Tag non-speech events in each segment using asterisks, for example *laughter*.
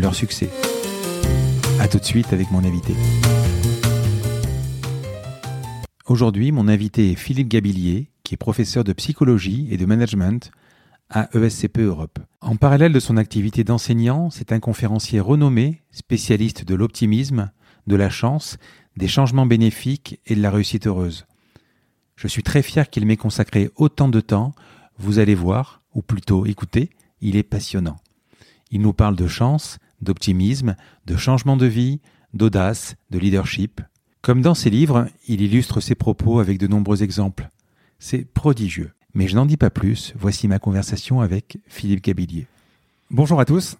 leur succès. A tout de suite avec mon invité. Aujourd'hui, mon invité est Philippe Gabillier, qui est professeur de psychologie et de management à ESCP Europe. En parallèle de son activité d'enseignant, c'est un conférencier renommé, spécialiste de l'optimisme, de la chance, des changements bénéfiques et de la réussite heureuse. Je suis très fier qu'il m'ait consacré autant de temps. Vous allez voir, ou plutôt écouter, il est passionnant. Il nous parle de chance, d'optimisme, de changement de vie, d'audace, de leadership. Comme dans ses livres, il illustre ses propos avec de nombreux exemples. C'est prodigieux. Mais je n'en dis pas plus, voici ma conversation avec Philippe Gabillier. Bonjour à tous,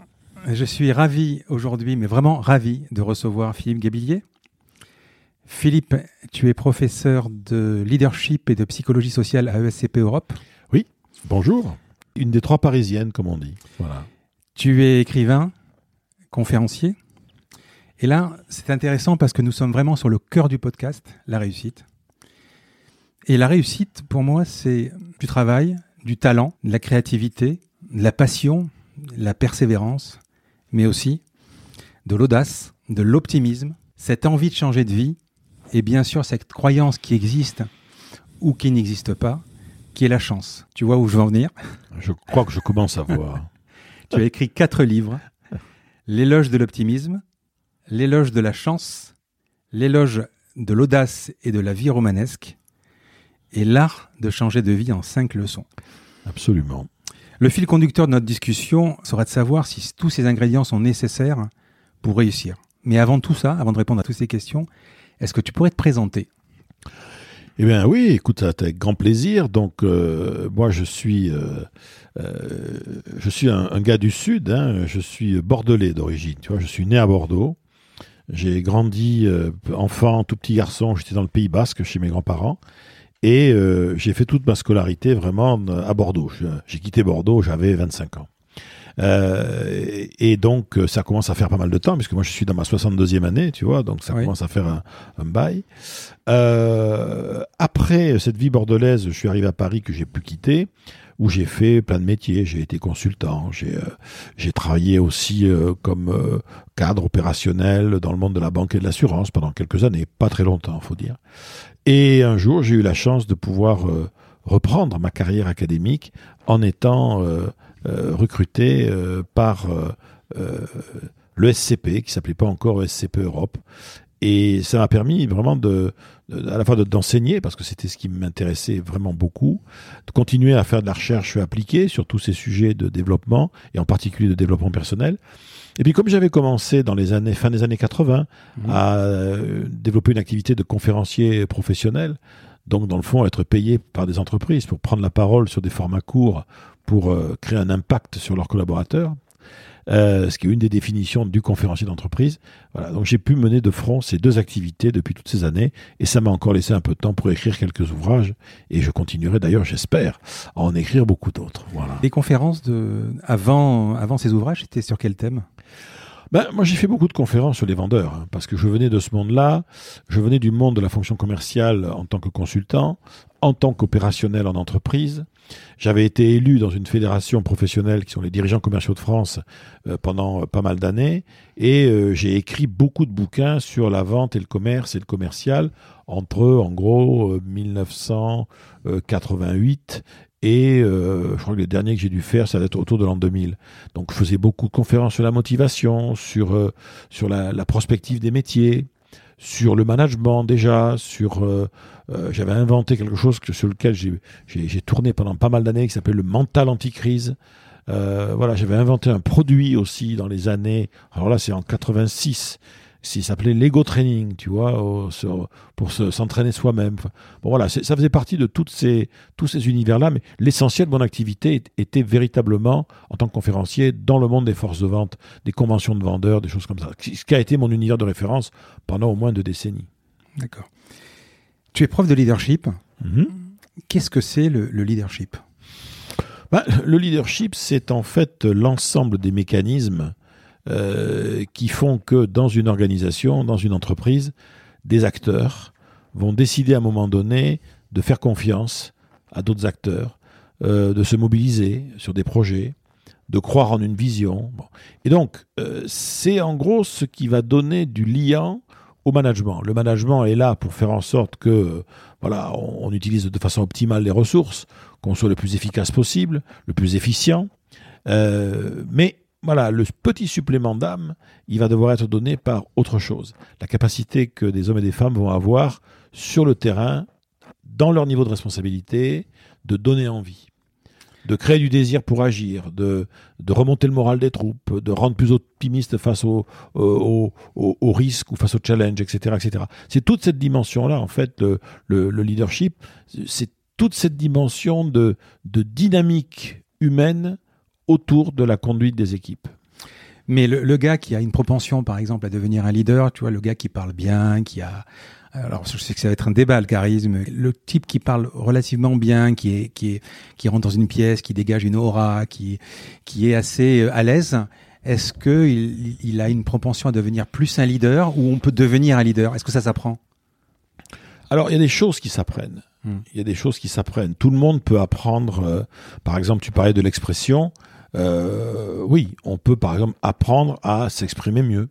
je suis ravi aujourd'hui, mais vraiment ravi de recevoir Philippe Gabillier. Philippe, tu es professeur de leadership et de psychologie sociale à ESCP Europe. Oui, bonjour. Une des trois parisiennes, comme on dit. Voilà. Tu es écrivain, conférencier. Et là, c'est intéressant parce que nous sommes vraiment sur le cœur du podcast, la réussite. Et la réussite, pour moi, c'est du travail, du talent, de la créativité, de la passion, de la persévérance, mais aussi de l'audace, de l'optimisme, cette envie de changer de vie, et bien sûr cette croyance qui existe ou qui n'existe pas, qui est la chance. Tu vois où je veux en venir? Je crois que je commence à voir. *laughs* tu as écrit quatre livres. L'éloge de l'optimisme, l'éloge de la chance, l'éloge de l'audace et de la vie romanesque, et l'art de changer de vie en cinq leçons. Absolument. Le fil conducteur de notre discussion sera de savoir si tous ces ingrédients sont nécessaires pour réussir. Mais avant tout ça, avant de répondre à toutes ces questions, est-ce que tu pourrais te présenter? Eh bien oui, écoute, avec grand plaisir. Donc euh, moi je suis, euh, euh, je suis un, gars du sud. Hein. je suis bordelais d'origine. Je suis né à Bordeaux. J'ai grandi enfant, tout petit garçon. J'étais dans le Pays Basque chez mes grands-parents. Et j'ai fait toute ma scolarité vraiment à Bordeaux. J'ai quitté Bordeaux, j'avais 25 ans. Euh, et donc, euh, ça commence à faire pas mal de temps, puisque moi, je suis dans ma 62e année, tu vois, donc ça commence à faire un, un bail. Euh, après cette vie bordelaise, je suis arrivé à Paris que j'ai pu quitter où j'ai fait plein de métiers. J'ai été consultant, j'ai euh, travaillé aussi euh, comme cadre opérationnel dans le monde de la banque et de l'assurance pendant quelques années, pas très longtemps, faut dire. Et un jour, j'ai eu la chance de pouvoir reprendre ma carrière académique en étant recruté euh, par euh, le SCP, qui s'appelait pas encore SCP Europe. Et ça m'a permis vraiment de, à la fois d'enseigner, parce que c'était ce qui m'intéressait vraiment beaucoup, de continuer à faire de la recherche appliquée sur tous ces sujets de développement, et en particulier de développement personnel. Et puis comme j'avais commencé dans les années, fin des années 80 mmh. à développer une activité de conférencier professionnel, donc dans le fond être payé par des entreprises pour prendre la parole sur des formats courts pour euh, créer un impact sur leurs collaborateurs, euh, ce qui est une des définitions du conférencier d'entreprise. Voilà, donc j'ai pu mener de front ces deux activités depuis toutes ces années, et ça m'a encore laissé un peu de temps pour écrire quelques ouvrages, et je continuerai d'ailleurs, j'espère, à en écrire beaucoup d'autres. Voilà. Les conférences de avant avant ces ouvrages, c'était sur quel thème? Ben, moi, j'ai fait beaucoup de conférences sur les vendeurs, hein, parce que je venais de ce monde-là. Je venais du monde de la fonction commerciale en tant que consultant, en tant qu'opérationnel en entreprise. J'avais été élu dans une fédération professionnelle qui sont les dirigeants commerciaux de France euh, pendant euh, pas mal d'années, et euh, j'ai écrit beaucoup de bouquins sur la vente et le commerce et le commercial entre, en gros, 1988 et euh, je crois que le dernier que j'ai dû faire, ça va être autour de l'an 2000. Donc je faisais beaucoup de conférences sur la motivation, sur, euh, sur la, la, prospective des métiers, sur le management déjà, sur... Euh, euh j'avais inventé quelque chose que, sur lequel j'ai tourné pendant pas mal d'années qui s'appelle le mental anticrise. Euh, voilà, j'avais inventé un produit aussi dans les années... Alors là, c'est en 86 s'il s'appelait Lego Training, tu vois, pour s'entraîner soi-même. bon, voilà, ça faisait partie de toutes ces, tous ces univers-là, mais l'essentiel de mon activité était véritablement, en tant que conférencier, dans le monde des forces de vente, des conventions de vendeurs, des choses comme ça. Ce qui a été mon univers de référence pendant au moins deux décennies. D'accord. Tu es prof de leadership. Mhm. Qu'est-ce que c'est le, leadership? Bah, Le leadership, c'est en fait l'ensemble des mécanismes euh, qui font que dans une organisation, dans une entreprise, des acteurs vont décider à un moment donné de faire confiance à d'autres acteurs, euh, de se mobiliser sur des projets, de croire en une vision. Et donc, euh, c'est en gros ce qui va donner du lien au management. Le management est là pour faire en sorte que voilà, on, utilise de façon optimale les ressources, qu'on soit le plus efficace possible, le plus efficient. mais voilà, le petit supplément d'âme, il va devoir être donné par autre chose. La capacité que des hommes et des femmes vont avoir sur le terrain, dans leur niveau de responsabilité, de donner envie, de créer du désir pour agir, de, de remonter le moral des troupes, de rendre plus optimistes face aux au, au, risques ou face aux challenges, etc. etc. C'est toute cette dimension-là, en fait, le, le, le leadership, c'est toute cette dimension de, de dynamique humaine autour de la conduite des équipes. Mais le, gars qui a une propension, par exemple, à devenir un leader, tu vois, le gars qui parle bien, qui a, alors je sais que ça va être un débat le charisme, le type qui parle relativement bien, qui est, qui est, qui rentre dans une pièce, qui dégage une aura, qui, qui est assez euh, à l'aise. Est-ce que il, il a une propension à devenir plus un leader ou on peut devenir un leader? Est-ce que ça s'apprend? Alors il y a des choses qui s'apprennent. Hmm. Il y a des choses qui s'apprennent. Tout le monde peut apprendre. Euh, par exemple, tu parlais de l'expression. Euh, oui, on peut par exemple apprendre à s'exprimer mieux.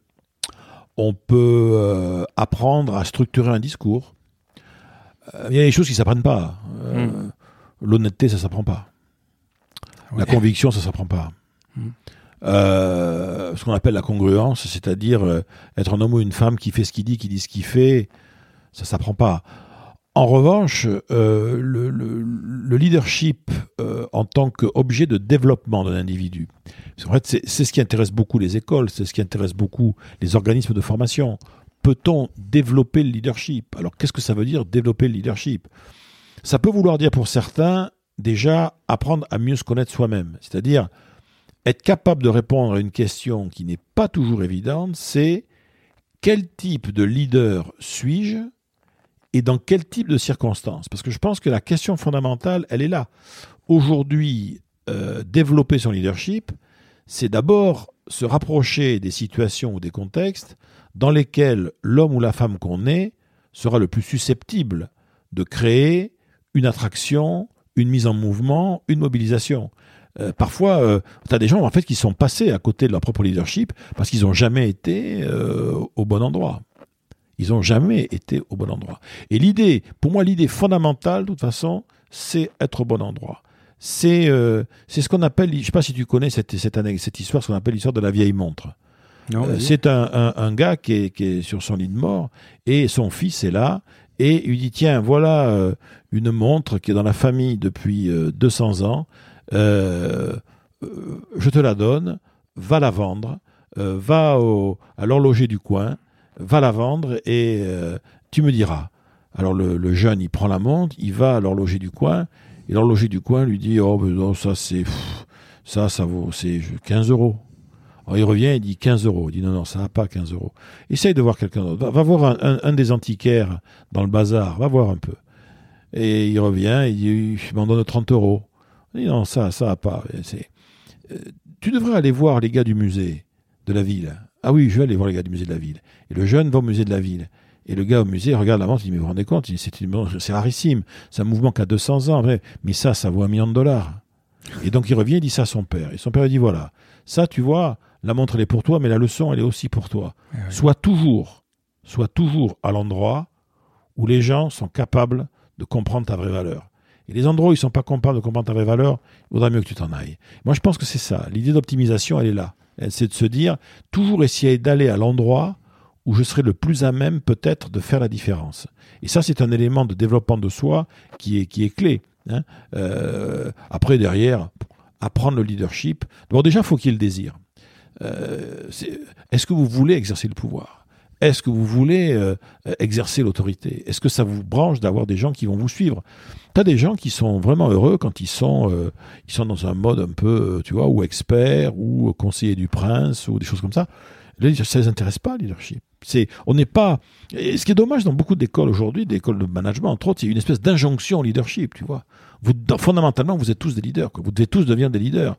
On peut euh, apprendre à structurer un discours. Euh, il y a des choses qui s'apprennent pas. Hmm. L'honnêteté, ça s'apprend pas. La conviction, ça s'apprend pas. Hmm. ce qu'on appelle la congruence, c'est-à-dire être un homme ou une femme qui fait ce qu'il dit, qui dit ce qu'il fait, ça s'apprend pas. En revanche, euh, le, leadership euh, en tant qu'objet de développement d'un individu, c'est ce qui intéresse beaucoup les écoles, c'est ce qui intéresse beaucoup les organismes de formation. Peut-on développer le leadership? Alors qu'est-ce que ça veut dire développer le leadership? Ça peut vouloir dire pour certains déjà apprendre à mieux se connaître soi-même, c'est-à-dire être capable de répondre à une question qui n'est pas toujours évidente, c'est quel type de leader suis-je? Et dans quel type de circonstances? Parce que je pense que la question fondamentale, elle est là. Aujourd'hui, euh, développer son leadership, c'est d'abord se rapprocher des situations ou des contextes dans lesquels l'homme ou la femme qu'on est sera le plus susceptible de créer une attraction, une mise en mouvement, une mobilisation. Euh, parfois, euh, tu as des gens en fait qui sont passés à côté de leur propre leadership parce qu'ils n'ont jamais été au bon endroit. Ils n'ont jamais été au bon endroit. Et l'idée, pour moi, l'idée fondamentale, de toute façon, c'est être au bon endroit. C'est euh, ce qu'on appelle, je ne sais pas si tu connais cette, cette, cette histoire, ce qu'on appelle l'histoire de la vieille montre. Euh, c'est un, un, gars qui est, qui est, sur son lit de mort et son fils est là et il dit tiens voilà euh, une montre qui est dans la famille depuis 200 ans je te la donne va la vendre va au, à l'horloger du coin va la vendre et euh, tu me diras. Alors le, jeune, il prend la montre, il va à l'horloger du coin, et l'horloger du coin lui dit Oh, ben ça c'est. Ça, ça vaut c'est 15 euros. Alors il revient il dit 15 euros. Il dit Non, non, ça n'a pas 15 euros. Essaye de voir quelqu'un d'autre. Va, voir un, des antiquaires dans le bazar, va voir un peu. Et il revient, il dit Je m'en donne 30 euros. Il dit Non, ça, ça n'a pas. Euh, tu devrais aller voir les gars du musée de la ville. Ah oui, je vais aller voir les gars du musée de la ville. Et le jeune va au musée de la ville. Et le gars au musée regarde la montre, il dit, mais vous vous rendez compte, c'est rarissime, c'est un mouvement qui a 200 ans, mais ça, ça vaut un million de dollars. Et donc il revient, il dit ça à son père. Et son père lui dit, voilà, ça tu vois, la montre elle est pour toi, mais la leçon elle est aussi pour toi. Eh sois toujours, sois toujours à l'endroit où les gens sont capables de comprendre ta vraie valeur. Et les endroits où ils ne sont pas capables de comprendre ta vraie valeur, il vaudrait mieux que tu t'en ailles. Moi je pense que c'est ça, l'idée d'optimisation elle est là. C'est de se dire, toujours essayer d'aller à l'endroit où je serai le plus à même peut-être de faire la différence. Et ça, c'est un élément de développement de soi qui est, qui est clé. Hein. Euh, après, derrière, apprendre le leadership. Bon, déjà, faut qu'il y le désir. Euh, est-ce que vous voulez exercer le pouvoir? Est-ce que vous voulez euh, exercer l'autorité? Est-ce que ça vous branche d'avoir des gens qui vont vous suivre? Tu as des gens qui sont vraiment heureux quand ils sont, euh, ils sont dans un mode un peu, euh, tu vois, ou expert, ou conseiller du prince, ou des choses comme ça. Là, ça les intéresse pas, le leadership. C'est, on n'est pas. Et ce qui est dommage dans beaucoup d'écoles aujourd'hui, d'écoles de management, entre autres, c'est une espèce d'injonction au leadership, tu vois. Vous, fondamentalement, vous êtes tous des leaders. Vous devez tous devenir des leaders.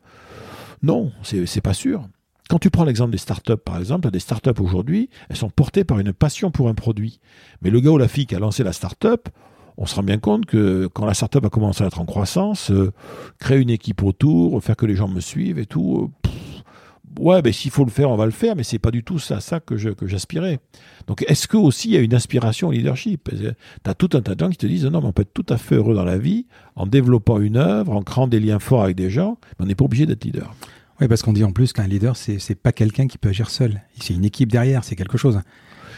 Non, c'est pas sûr. Quand tu prends l'exemple des startups, par exemple, des startups aujourd'hui, elles sont portées par une passion pour un produit. Mais le gars ou la fille qui a lancé la startup, on se rend bien compte que quand la startup a commencé à être en croissance, euh, créer une équipe autour, faire que les gens me suivent et tout, euh, ouais, ben s'il faut le faire, on va le faire, mais c'est pas du tout ça, ça que que j'aspirais. Donc, est-ce que aussi il y a une aspiration au leadership? Tu as tout un tas de gens qui te disent non, mais on peut être tout à fait heureux dans la vie en développant une œuvre, en créant des liens forts avec des gens, mais on n'est pas obligé d'être leader. Oui, parce qu'on dit en plus qu'un leader, c'est n'est pas quelqu'un qui peut agir seul. C'est une équipe derrière, c'est quelque chose.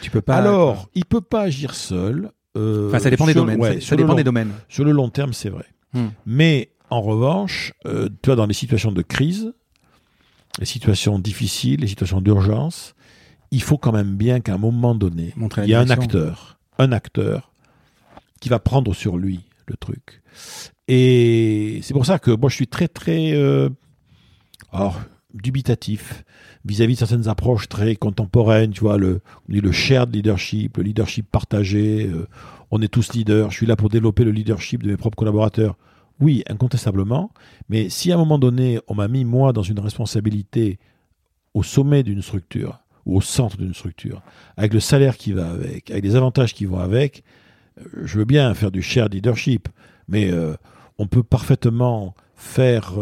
Tu peux pas. Alors, il peut pas agir seul. Euh, enfin, ça dépend des domaines. ça, dépend des domaines. Sur le long terme, c'est vrai. Hmm. Mais en revanche, euh, tu vois, dans les situations de crise, les situations difficiles, les situations d'urgence, il faut quand même bien qu'à un moment donné, il y a un acteur, un acteur qui va prendre sur lui le truc. Et c'est pour ça que moi, je suis très, très euh, alors, dubitatif vis-à-vis de certaines approches très contemporaines, tu vois, le, le shared leadership, le leadership partagé, euh, on est tous leaders, je suis là pour développer le leadership de mes propres collaborateurs. Oui, incontestablement, mais si à un moment donné, on m'a mis moi dans une responsabilité au sommet d'une structure ou au centre d'une structure, avec le salaire qui va avec, avec les avantages qui vont avec, euh, je veux bien faire du shared leadership, mais euh, on peut parfaitement faire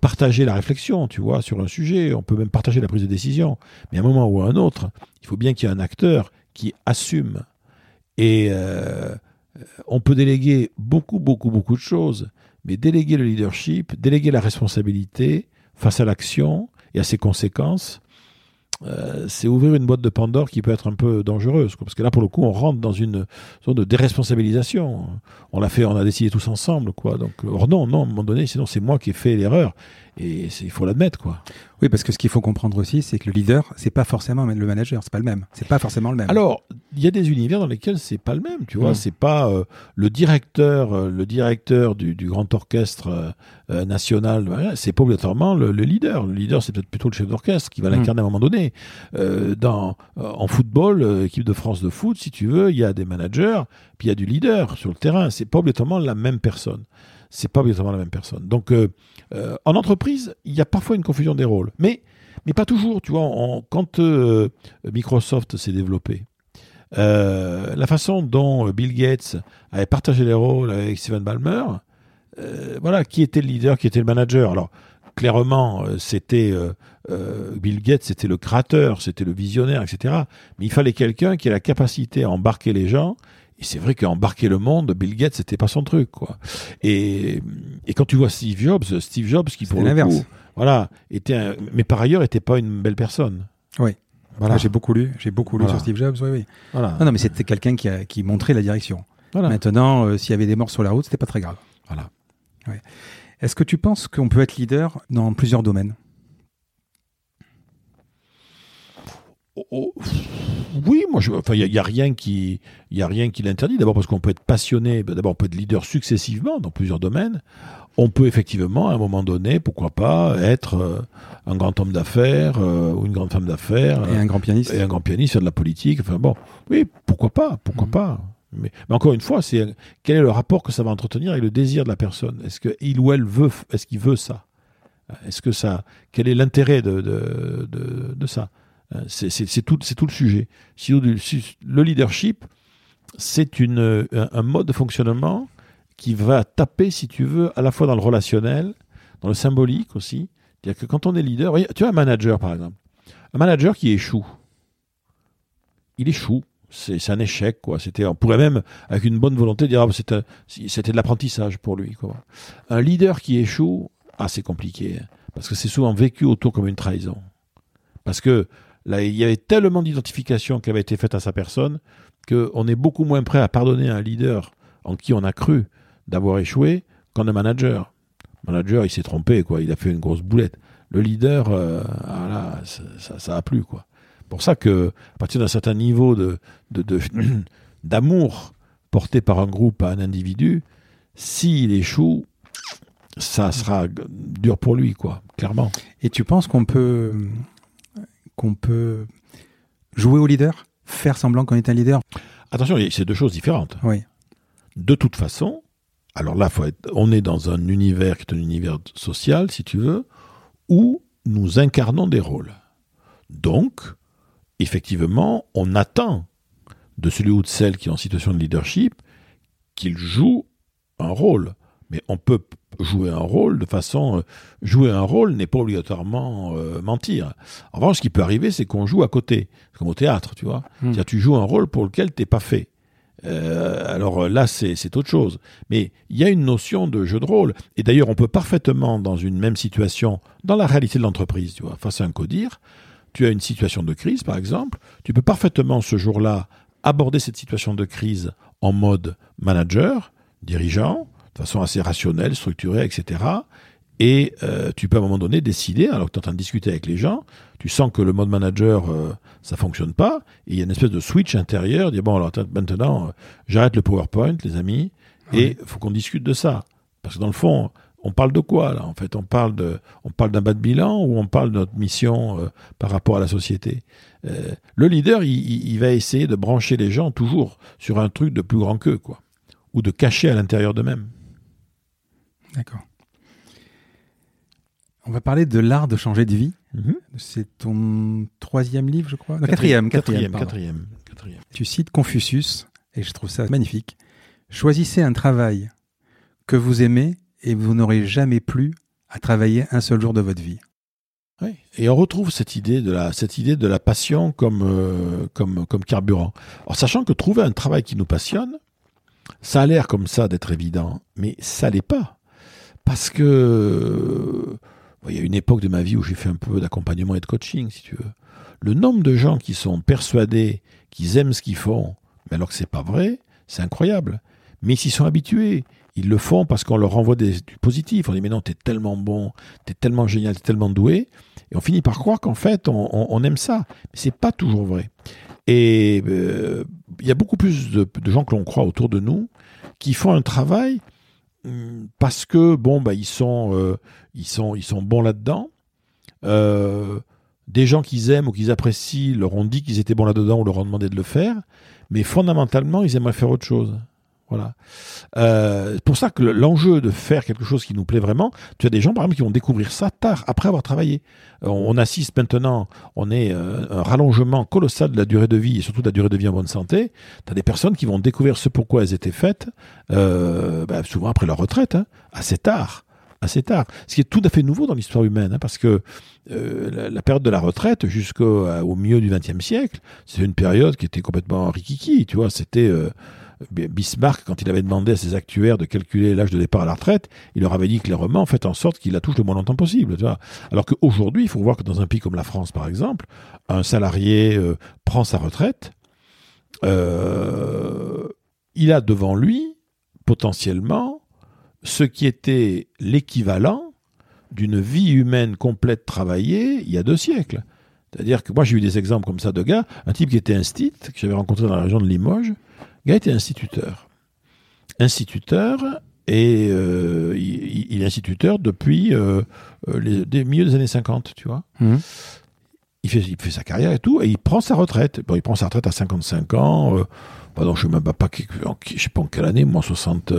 partager la réflexion, tu vois, sur un sujet. On peut même partager la prise de décision. Mais à un moment ou à un autre, il faut bien qu'il y ait un acteur qui assume. Et euh, on peut déléguer beaucoup, beaucoup, beaucoup de choses. Mais déléguer le leadership, déléguer la responsabilité face à l'action et à ses conséquences, euh, c'est ouvrir une boîte de Pandore qui peut être un peu dangereuse. Parce que là, pour le coup, on rentre dans une zone de déresponsabilisation. On l'a fait, on a décidé tous ensemble. quoi. Donc, or non, non, à un moment donné, sinon c'est moi qui ai fait l'erreur. Et il faut l'admettre, quoi. Oui, parce que ce qu'il faut comprendre aussi, c'est que le leader, c'est pas forcément le manager, c'est pas le même. C'est pas forcément le même. Alors, il y a des univers dans lesquels c'est pas le même, tu vois. C'est pas euh, le directeur, euh, le directeur du, grand orchestre euh, national. c'est pas obligatoirement le, leader. Le leader, c'est peut-être plutôt le chef d'orchestre qui va mm. l'incarner à un moment donné. dans en football, équipe de France de foot, si tu veux, il y a des managers, puis il y a du leader sur le terrain. C'est pas obligatoirement la même personne c'est pas obligatoirement la même personne. Donc, euh, euh, en entreprise, il y a parfois une confusion des rôles, mais, mais pas toujours. Tu vois, quand euh, Microsoft s'est développé, la façon dont Bill Gates avait partagé les rôles avec Steven Ballmer, voilà, qui était le leader, qui était le manager. Alors, clairement, c'était Bill Gates, c'était le créateur, c'était le visionnaire, etc. Mais il fallait quelqu'un qui ait la capacité à embarquer les gens et c'est vrai qu'embarquer le monde, Bill Gates, c'était pas son truc, quoi. Et, et quand tu vois Steve Jobs, Steve Jobs qui pour l'inverse, voilà, était, mais par ailleurs, était pas une belle personne. Oui. Voilà. J'ai beaucoup lu, j'ai beaucoup lu sur Steve Jobs, oui, oui. Voilà. Non, non, mais c'était quelqu'un qui, a, qui montrait la direction. Voilà. Maintenant, euh, s'il y avait des morts sur la route, c'était pas très grave. Voilà. Ouais. Est-ce que tu penses qu'on peut être leader dans plusieurs domaines? Oh, oh oui, moi, il n'y a, rien qui, il a rien qui l'interdit. D'abord parce qu'on peut être passionné, ben, d'abord on peut être leader successivement dans plusieurs domaines. On peut effectivement, à un moment donné, pourquoi pas, être euh, un grand homme d'affaires euh, ou une grande femme d'affaires. Et un grand pianiste. Et un grand pianiste, faire de la politique. Enfin bon, oui, pourquoi pas, pourquoi mhm. pas. Mais, encore une fois, c'est quel est le rapport que ça va entretenir avec le désir de la personne? Est-ce qu'il ou elle veut, est-ce qu'il veut ça? Est-ce que ça, quel est l'intérêt de, de, de ça? euh, c'est tout, tout, le sujet. Le leadership, c'est un mode de fonctionnement qui va taper, si tu veux, à la fois dans le relationnel, dans le symbolique aussi. C'est-à-dire que quand on est leader, tu as un manager par exemple, un manager qui échoue, il échoue, c'est un échec quoi. C'était, on pourrait même avec une bonne volonté dire ah, c'était de l'apprentissage pour lui. Un leader qui échoue, ah c'est compliqué hein, parce que c'est souvent vécu autour comme une trahison, parce que Là, il y avait tellement d'identification qui avait été faite à sa personne qu'on est beaucoup moins prêt à pardonner un leader en qui on a cru d'avoir échoué qu'en un manager. Le manager, il s'est trompé, quoi. Il a fait une grosse boulette. Le leader, euh, ah ça, ça, a plu, quoi. pour ça que, à partir d'un certain niveau de, *clears throat* d'amour porté par un groupe à un individu, s'il échoue, ça sera dur pour lui, quoi, clairement. Et tu penses qu'on peut, qu'on peut jouer au leader Faire semblant qu'on est un leader Attention, c'est deux choses différentes. Oui. De toute façon, alors là, faut être, on est dans un univers qui est un univers social, si tu veux, où nous incarnons des rôles. Donc, effectivement, on attend de celui ou de celle qui est en situation de leadership qu'il joue un rôle. Mais on peut jouer un rôle de façon... euh, jouer un rôle n'est pas obligatoirement euh, mentir. En revanche, ce qui peut arriver, c'est qu'on joue à côté. Comme au théâtre, tu vois. Hmm. Tu joues un rôle pour lequel t'es pas fait. Euh, alors là, c'est c'est autre chose. Mais il y a une notion de jeu de rôle. Et d'ailleurs, on peut parfaitement, dans une même situation, dans la réalité de l'entreprise, tu vois, face à un codir, tu as une situation de crise, par exemple, tu peux parfaitement ce jour-là aborder cette situation de crise en mode manager, dirigeant, de façon assez rationnelle, structurée, etc. Et euh, tu peux à un moment donné décider, alors que tu es en train de discuter avec les gens, tu sens que le mode manager, euh, ça fonctionne pas, et il y a une espèce de switch intérieur, dire bon alors maintenant, euh, j'arrête le PowerPoint, les amis, et faut qu'on discute de ça. Parce que dans le fond, on parle de quoi là En fait, on parle de, on parle d'un bas de bilan ou on parle de notre mission euh, par rapport à la société? Le leader, il, il- il va essayer de brancher les gens toujours sur un truc de plus grand qu'eux, quoi, ou de cacher à l'intérieur d'eux-mêmes. D'accord. On va parler de l'art de changer de vie. Mhm. C'est ton troisième livre, je crois? Non, quatrième, quatrième, quatrième. Tu cites Confucius, et je trouve ça magnifique. Choisissez un travail que vous aimez et vous n'aurez jamais plus à travailler un seul jour de votre vie. Oui. Et on retrouve cette idée de la, cette idée de la passion comme, euh, comme, comme carburant. Alors, sachant que trouver un travail qui nous passionne, ça a l'air comme ça d'être évident, mais ça l'est pas. Parce que, euh, il y a une époque de ma vie où j'ai fait un peu d'accompagnement et de coaching, si tu veux. Le nombre de gens qui sont persuadés qu'ils aiment ce qu'ils font, mais alors que c'est pas vrai, c'est incroyable. Mais ils s'y sont habitués. Ils le font parce qu'on leur renvoie des, du positif. On dit, mais non, t'es tellement bon, t'es tellement génial, t'es tellement doué. Et on finit par croire qu'en fait, on, aime ça. Mais c'est pas toujours vrai. Et euh, il y a beaucoup plus de, gens que l'on croit autour de nous qui font un travail parce que bon bah ils sont euh, ils sont ils sont bons là-dedans. Euh, des gens qu'ils aiment ou qu'ils apprécient leur ont dit qu'ils étaient bons là-dedans ou leur ont demandé de le faire, mais fondamentalement ils aimeraient faire autre chose. Voilà. Euh, c'est pour ça que le- l'enjeu de faire quelque chose qui nous plaît vraiment, tu as des gens par exemple qui vont découvrir ça tard, après avoir travaillé. Euh, On, assiste maintenant, on est euh, un rallongement colossal de la durée de vie et surtout de la durée de vie en bonne santé. Tu as des personnes qui vont découvrir ce pourquoi elles étaient faites, euh, bah, souvent après leur retraite, hein, assez tard. Assez tard. Ce qui est tout à fait nouveau dans l'histoire humaine, hein, parce que euh, la, période de la retraite jusqu'au euh, au milieu du XXe siècle, c'est une période qui était complètement rikiki, tu vois. C'était euh, Bismarck, quand il avait demandé à ses actuaires de calculer l'âge de départ à la retraite, il leur avait dit clairement, faites en sorte qu'il la touche le moins longtemps possible. Tu vois. Alors qu'aujourd'hui, il faut voir que dans un pays comme la France, par exemple, un salarié euh, prend sa retraite, euh, il a devant lui, potentiellement, ce qui était l'équivalent d'une vie humaine complète travaillée il y a deux siècles. C'est-à-dire que moi, j'ai eu des exemples comme ça de gars, un type qui était instit, que j'avais rencontré dans la région de Limoges, gars était instituteur. Instituteur, et euh, il, il est instituteur depuis euh, euh, les, des milieux des années 50, tu vois. Mhm. Il fait, il fait sa carrière et tout, et il prend sa retraite. Bon, il prend sa retraite à 55 ans. Euh, pardon, je ne sais même pas, qui- en qui- je sais pas en quelle année, moi, 60,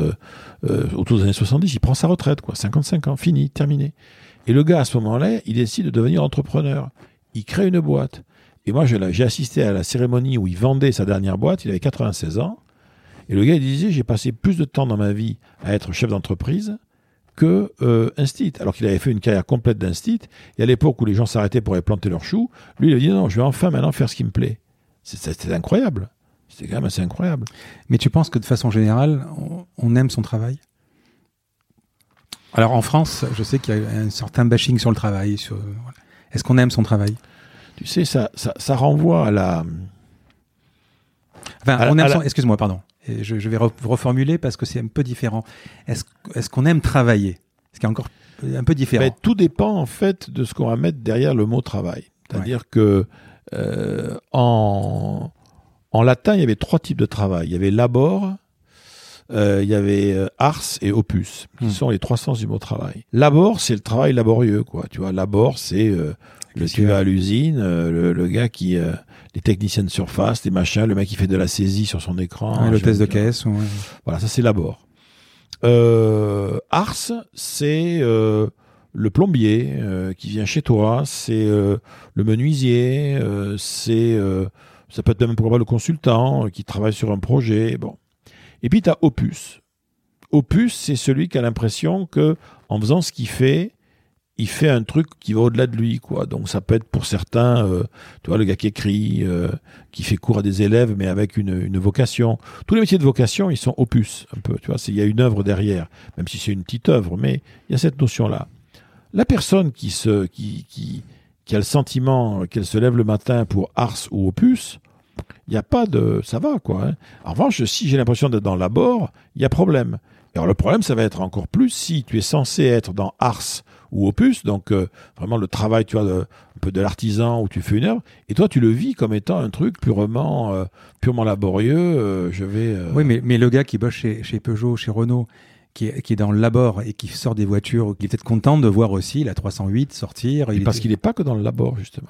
autour des années 70, il prend sa retraite, quoi. 55 ans, fini, terminé. Et le gars, à ce moment-là, il décide de devenir entrepreneur. Il crée une boîte. Et moi, j'ai assisté à la cérémonie où il vendait sa dernière boîte. Il avait 96 ans. Et le gars, il disait, j'ai passé plus de temps dans ma vie à être chef d'entreprise que euh, instit. Alors qu'il avait fait une carrière complète d'instit. Et à l'époque où les gens s'arrêtaient pour aller planter leurs choux, lui, il a dit, non, je vais enfin maintenant faire ce qui me plaît. C'était incroyable. C'était quand même assez incroyable. Mais tu penses que de façon générale, on, aime son travail? Alors en France, je sais qu'il y a un certain bashing sur le travail. Sur. Est-ce qu'on aime son travail? Tu sais, ça, ça, ça renvoie à la... Enfin, À la- on aime la- Excuse-moi, pardon. Je, je vais re- reformuler parce que c'est un peu différent. Est-ce est-ce qu'on aime travailler? Ce qui est encore un peu différent. Tout dépend en fait de ce qu'on va mettre derrière le mot travail. C'est-à-dire que euh, en, en latin, il y avait trois types de travail. Il y avait labor, euh, il y avait euh, ars et opus, qui Hmm. sont les trois sens du mot travail. Labor, c'est le travail laborieux, quoi. Tu vois, labor, c'est euh, le tu vas à l'usine, euh, le, le gars qui, euh, les techniciens de surface, les machins, le mec qui fait de la saisie sur son écran. Ouais, de Je veux dire. caisse. ou- Voilà, ça c'est labor. Euh, ars, c'est euh, le plombier euh, qui vient chez toi, c'est euh, le menuisier, euh, c'est euh, ça peut être même pas le consultant euh, qui travaille sur un projet. Bon. Et puis tu as opus. Opus, c'est celui qui a l'impression que en faisant ce qu'il fait, il fait un truc qui va au-delà de lui, quoi. Donc ça peut être pour certains, euh, tu vois, le gars qui écrit, euh, qui fait cours à des élèves, mais avec une, une vocation. Tous les métiers de vocation, ils sont opus, un peu. Tu vois, il y a une œuvre derrière, même si c'est une petite œuvre, mais il y a cette notion-là. La personne qui se, qui, qui, qui a le sentiment qu'elle se lève le matin pour ars ou opus, il n'y a pas de, ça va, quoi. hein. En revanche, si j'ai l'impression d'être dans le labor, il y a problème. Alors le problème, ça va être encore plus si tu es censé être dans ars ou opus, donc euh, vraiment le travail, tu vois, de, un peu de l'artisan où tu fais une œuvre, et toi tu le vis comme étant un truc purement, euh, purement laborieux. euh, je vais. euh, Oui, mais, mais le gars qui bosse chez, chez Peugeot, chez Renault, qui est, qui est dans le labor et qui sort des voitures, il est peut-être content de voir aussi la 308 sortir. et il parce est- qu'il n'est pas que dans le labor justement.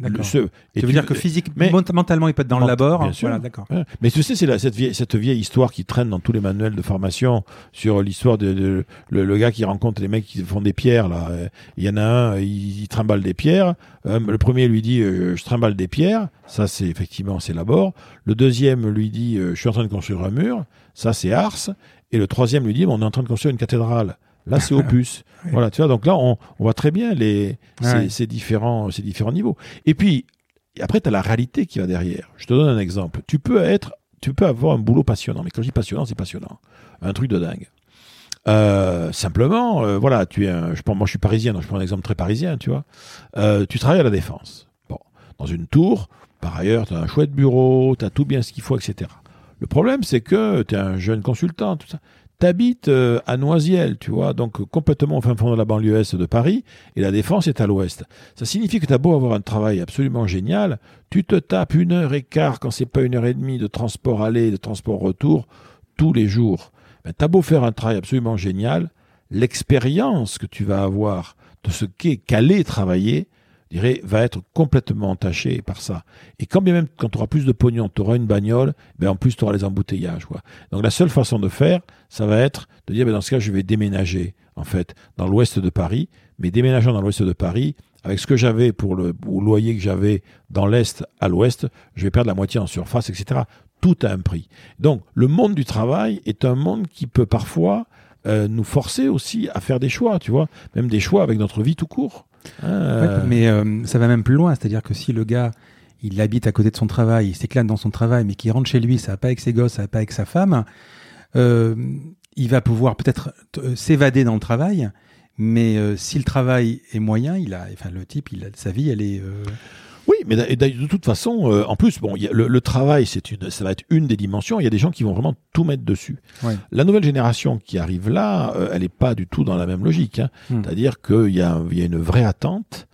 D'accord. Le- ce- et Tu veux dire que physiquement, mais- mentalement, il peut être dans le labor bien sûr. Voilà, d'accord. Mais tu sais, c'est la- cette vieille, cette vieille histoire qui traîne dans tous les manuels de formation sur l'histoire de, de- le, le gars qui rencontre les mecs qui font des pierres là. Il y en a un, il, il trimballe des pierres. Euh, le premier lui dit euh, je trimballe des pierres. Ça c'est effectivement c'est l'abord. Le deuxième lui dit euh, je suis en train de construire un mur. Ça c'est ars. Et le troisième lui dit on est en train de construire une cathédrale. Là c'est opus. *laughs* Oui. Voilà, tu vois. Donc là on, on voit très bien les ces, Ouais. ces différents ces différents niveaux. Et puis après, tu as la réalité qui va derrière. Je te donne un exemple. Tu peux être, tu peux avoir un boulot passionnant. Mais quand je dis passionnant, c'est passionnant. Un truc de dingue. Euh, simplement, euh, voilà, tu es un, je prends, moi je suis parisien, donc je prends un exemple très parisien, tu vois. Euh, tu travailles à la défense. Bon, dans une tour, par ailleurs, tu as un chouette bureau, tu as tout bien ce qu'il faut, etc. Le problème, c'est que tu es un jeune consultant, tout ça. T'habites euh, à Noisiel, tu vois, donc complètement au fin fond de la banlieue est de Paris, et la défense est à l'ouest. Ça signifie que tu as beau avoir un travail absolument génial, tu te tapes une heure et quart, quand c'est pas une heure et demie, de transport aller, de transport retour, tous les jours. Ben, tu as beau faire un travail absolument génial, l'expérience que tu vas avoir de ce qu'est qu'aller travailler, dirais, va être complètement entachée par ça. Et quand bien même, quand tu auras plus de pognon, tu auras une bagnole, ben en plus, tu auras les embouteillages. Quoi. Donc la seule façon de faire, ça va être de dire, ben dans ce cas, je vais déménager, en fait, dans l'ouest de Paris. Mais déménageant dans l'ouest de Paris, avec ce que j'avais pour le loyer que j'avais dans l'est à l'ouest, je vais perdre la moitié en surface, etc. Tout a un prix. Donc le monde du travail est un monde qui peut parfois euh, nous forcer aussi à faire des choix, tu vois, même des choix avec notre vie tout court. Euh, mais euh, ça va même plus loin, c'est-à-dire que si le gars, il habite à côté de son travail, il s'éclate dans son travail, mais qu'il rentre chez lui, ça va pas avec ses gosses, ça va pas avec sa femme, euh, il va pouvoir peut-être euh, s'évader dans le travail, mais euh, si le travail est moyen, il a, enfin le type, il a, sa vie, elle est. Oui, mais et de toute façon, euh, en plus, bon, a- le, le travail, c'est une, ça va être une des dimensions. Il y a des gens qui vont vraiment tout mettre dessus. Ouais. La nouvelle génération qui arrive là, euh, elle n'est pas du tout dans la même logique. hein. Hmm. C'est-à-dire qu'il y, a y a une vraie attente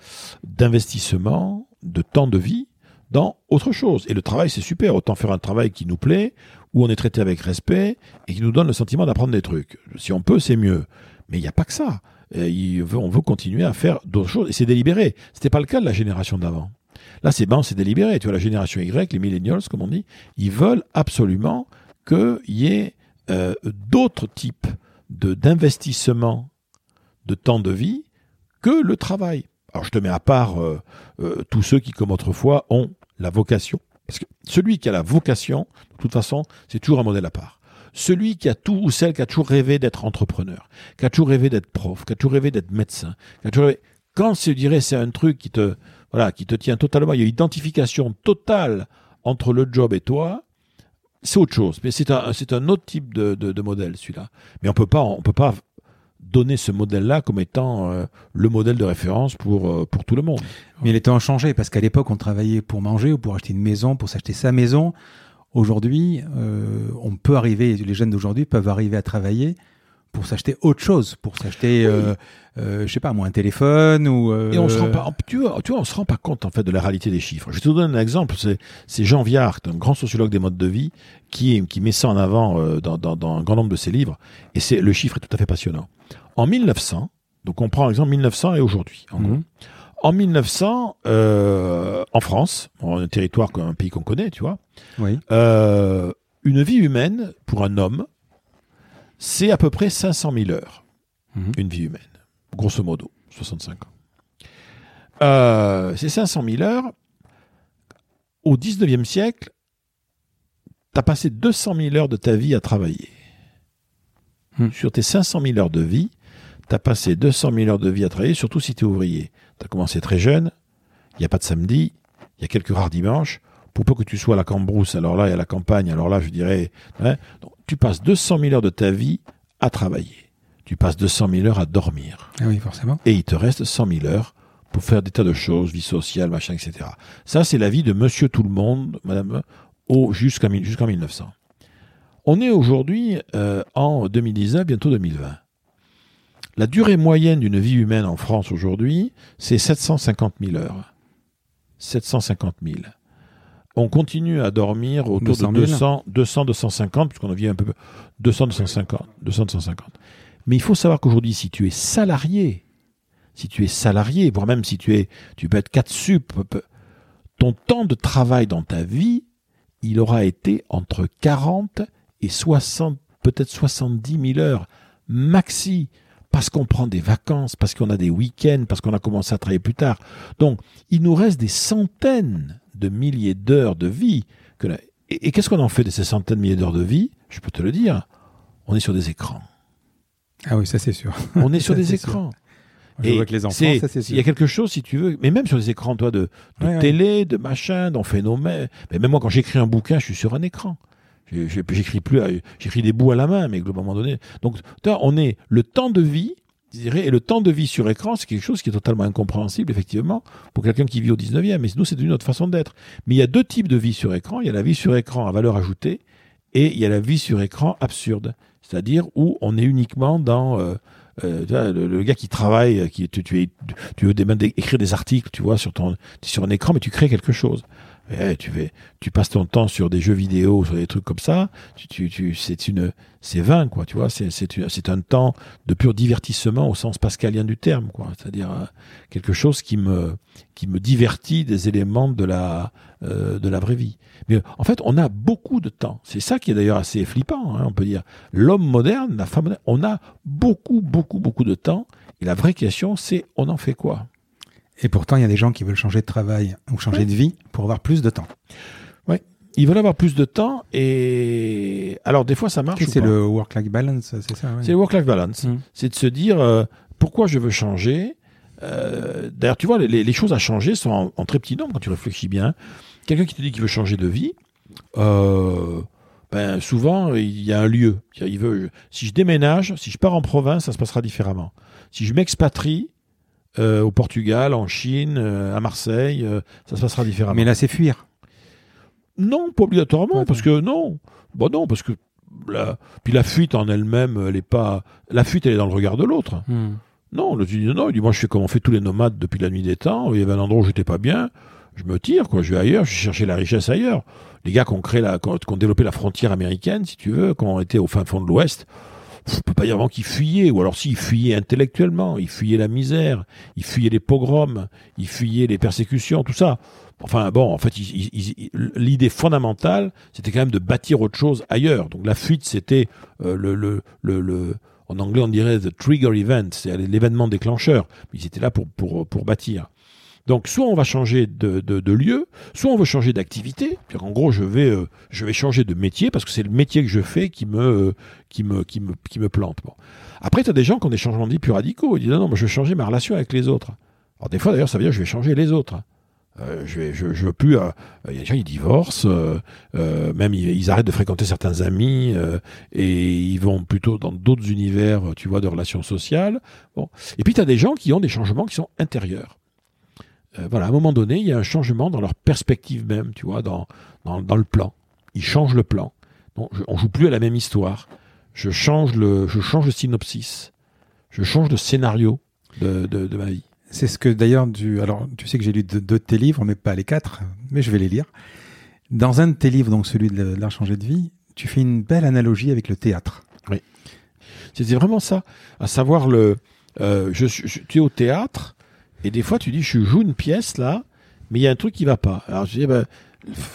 d'investissement, de temps de vie dans autre chose. Et le travail, c'est super. Autant faire un travail qui nous plaît, où on est traité avec respect et qui nous donne le sentiment d'apprendre des trucs. Si on peut, c'est mieux. Mais il n'y a pas que ça. Veut- on veut continuer à faire d'autres choses et c'est délibéré. C'était pas le cas de la génération d'avant. Là, c'est bon, c'est délibéré. Tu vois, la génération Y, les millennials, comme on dit, ils veulent absolument qu'il y ait euh, d'autres types de d'investissement de temps de vie que le travail. Alors, je te mets à part euh, euh, tous ceux qui, comme autrefois, ont la vocation. Parce que celui qui a la vocation, de toute façon, c'est toujours un modèle à part. Celui qui a tout, ou celle qui a toujours rêvé d'être entrepreneur, qui a toujours rêvé d'être prof, qui a toujours rêvé d'être médecin, qui a toujours rêvé... Quand je dirais c'est un truc qui te, voilà, qui te tient totalement, il y a une identification totale entre le job et toi, c'est autre chose. Mais c'est un, c'est un autre type de, modèle, celui-là. Mais on peut pas, on peut pas donner ce modèle-là comme étant euh, le modèle de référence pour, euh, pour tout le monde. Mais les temps ont changé parce qu'à l'époque, on travaillait pour manger ou pour acheter une maison, pour s'acheter sa maison. Aujourd'hui, euh, on peut arriver, les jeunes d'aujourd'hui peuvent arriver à travailler pour s'acheter autre chose, pour s'acheter, euh, euh, je sais pas, moi, un téléphone ou. euh, Et on se rend pas, tu vois, tu vois, on se rend pas compte en fait de la réalité des chiffres. Je vais te donner un exemple. C'est, c'est Jean Viard, un grand sociologue des modes de vie, qui, qui met ça en avant euh, dans, dans, dans un grand nombre de ses livres. Et c'est le chiffre est tout à fait passionnant. En 1900, donc on prend l'exemple 1900 et aujourd'hui. En. Mhm. en 1900, euh, en France, un territoire, un pays qu'on connaît, tu vois, Oui. euh, une vie humaine pour un homme, c'est à peu près 500 000 heures. Mhm. Une vie humaine, grosso modo, 65 ans. Euh, ces 500 000 heures, au 19e siècle, tu as passé 200 000 heures de ta vie à travailler. Mhm. Sur tes 500 000 heures de vie, tu as passé 200 000 heures de vie à travailler, surtout si tu es ouvrier. Tu as commencé très jeune, il n'y a pas de samedi, il y a quelques rares dimanches. Pour peu que tu sois à la cambrousse, alors là, il y a la campagne, alors là, je dirais. hein, donc, tu passes 200 000 heures de ta vie à travailler. Tu passes 200 000 heures à dormir. Ah oui, forcément. Et il te reste 100 000 heures pour faire des tas de choses, vie sociale, machin, etc. Ça, c'est la vie de monsieur tout le monde, madame, jusqu'en 1900. On est aujourd'hui euh, en 2019, bientôt 2020. La durée moyenne d'une vie humaine en France aujourd'hui, c'est 750 000 heures. 750 000. On continue à dormir autour 200 de 000. 200, 200, 250, puisqu'on en vit un peu 200, 250, 200, 250. Mais il faut savoir qu'aujourd'hui, si tu es salarié, si tu es salarié, voire même si tu es, tu peux être 4 sup, peu- ton temps de travail dans ta vie, il aura été entre 40 et 60, peut-être 70 000 heures maxi, parce qu'on prend des vacances, parce qu'on a des week-ends, parce qu'on a commencé à travailler plus tard. Donc, il nous reste des centaines de milliers d'heures de vie. Que la- Et, et qu'est-ce qu'on en fait de ces centaines de milliers d'heures de vie? Je peux te le dire. On est sur des écrans. Ah oui, ça c'est sûr. On est sur *laughs* Ça, des sûr. écrans. Vois que les enfants, ça c'est Il y a quelque chose, si tu veux, mais même sur les écrans, toi, de, de Ouais, ouais. télé, de machin, d'en phénomène. Mais même moi, quand j'écris un bouquin, je suis sur un écran. J'écris plus, à- j'écris des bouts à la main, mais globalement donné. Donc, tu vois, on est le temps de vie, et le temps de vie sur écran, c'est quelque chose qui est totalement incompréhensible, effectivement, pour quelqu'un qui vit au 19e. Mais nous, c'est une autre façon d'être. Mais il y a deux types de vie sur écran. Il y a la vie sur écran à valeur ajoutée, et il y a la vie sur écran absurde. C'est-à-dire où on est uniquement dans euh, euh, le, gars qui travaille, qui tu, tu, es, tu veux des, écrire des articles, tu vois, sur ton sur un écran, mais tu crées quelque chose. Eh, tu fais, tu passes ton temps sur des jeux vidéo, sur des trucs comme ça. Tu, tu, tu, c'est une, c'est vain, quoi. Tu vois, c'est, c'est, un temps de pur divertissement au sens pascalien du terme, quoi. C'est-à-dire euh, quelque chose qui me, qui me divertit des éléments de la, euh, de la vraie vie. Mais en fait, on a beaucoup de temps. C'est ça qui est d'ailleurs assez flippant, hein, on peut dire. L'homme moderne, la femme moderne, on a beaucoup, beaucoup, beaucoup de temps. Et la vraie question, c'est on en fait quoi? Et pourtant, il y a des gens qui veulent changer de travail ou changer Ouais. de vie pour avoir plus de temps. Ils veulent avoir plus de temps et alors des fois ça marche. C'est le work-life balance, c'est ça ouais. C'est le work-life balance. Mm. C'est de se dire euh, pourquoi je veux changer? Euh, D'ailleurs, tu vois, les, les choses à changer sont en, en très petit nombre quand tu réfléchis bien. Quelqu'un qui te dit qu'il veut changer de vie, euh, ben souvent il y a un lieu. Il veut. Si je déménage, si je pars en province, ça se passera différemment. Si je m'expatrie euh, au Portugal, en Chine, euh, à Marseille, euh, ça se passera différemment. Mais là, c'est fuir. Non, pas obligatoirement, Ouais, parce que non. Bon, non, parce que la, puis la fuite en elle-même, elle est pas. La fuite, elle est dans le regard de l'autre. Non, le dis non, il dit moi je fais comme on fait tous les nomades depuis la nuit des temps. Il y avait un endroit où j'étais pas bien, je me tire quoi, je vais ailleurs, je vais chercher la richesse ailleurs. Les gars qui ont créé la, qui ont développé la frontière américaine, si tu veux, qui ont été au fin fond de l'Ouest, on peut pas dire vraiment qu'ils fuyaient, ou alors s'ils fuyaient intellectuellement, ils fuyaient la misère, ils fuyaient les pogroms, ils fuyaient les persécutions, tout ça. Enfin bon, en fait, l'idée fondamentale, c'était quand même de bâtir autre chose ailleurs. Donc la fuite, c'était euh, le, le, le, le- en anglais on dirait the trigger event, c'est l'événement déclencheur. Ils étaient là pour, pour, pour bâtir. Donc soit on va changer de, lieu, soit on veut changer d'activité. En gros, je vais, euh, je vais changer de métier parce que c'est le métier que je fais qui me, euh, qui me, qui me, qui me plante. Bon. Après, tu as des gens qui ont des changements de vie plus radicaux. Ils disent non, non, moi, je vais changer ma relation avec les autres. Alors des fois, d'ailleurs, ça veut dire que je vais changer les autres. Euh, je, vais, je, je veux plus. euh, Il y a des gens, ils divorcent, euh, même ils, arrêtent de fréquenter certains amis et ils vont plutôt dans d'autres univers, tu vois, de relations sociales. Bon. Et puis tu as des gens qui ont des changements qui sont intérieurs. Euh, voilà, à un moment donné, il y a un changement dans leur perspective même, tu vois, dans, dans, dans le plan. Ils changent le plan. Donc, je- on joue plus à la même histoire. je change le, je change le synopsis, je change le scénario de, de, de ma vie. C'est ce que d'ailleurs, du... alors tu sais que j'ai lu deux, de tes livres, mais pas les quatre, mais je vais les lire. Dans un de tes livres, donc celui de l'art changé de vie, tu fais une belle analogie avec le théâtre. Oui. C'était vraiment ça, à savoir le, euh, je, je, tu es au théâtre et des fois tu dis je joue une pièce là, mais il y a un truc qui va pas. Alors je dis ben,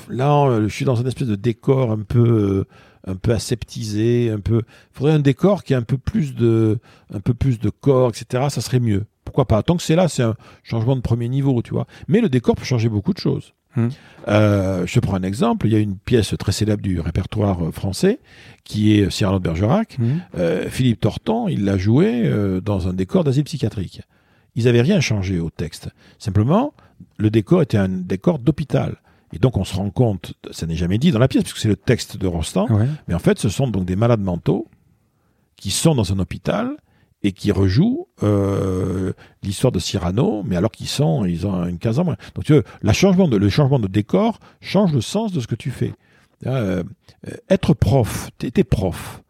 là je suis dans une espèce de décor un peu un peu aseptisé, un peu. Il faudrait un décor qui a un peu plus de un peu plus de corps, etc. Ça serait mieux. Pourquoi pas? Tant que c'est là, c'est un changement de premier niveau, tu vois. Mais le décor peut changer beaucoup de choses. Hum. Euh, je prends un exemple. Il y a une pièce très célèbre du répertoire euh, français qui est Cyrano de Bergerac. Hum. Euh, Philippe Torton, il l'a joué euh, dans un décor d'asile psychiatrique. Ils n'avaient rien changé au texte. Simplement, le décor était un décor d'hôpital. Et donc on se rend compte, ça n'est jamais dit dans la pièce, puisque c'est le texte de Rostand, ouais. mais en fait ce sont donc des malades mentaux qui sont dans un hôpital et qui rejouent euh, l'histoire de Cyrano, mais alors qu'ils sont, ils ont une quinzaine moins. Donc tu veux, la changement de, le changement de décor change le sens de ce que tu fais. Euh, être prof, t'es es prof,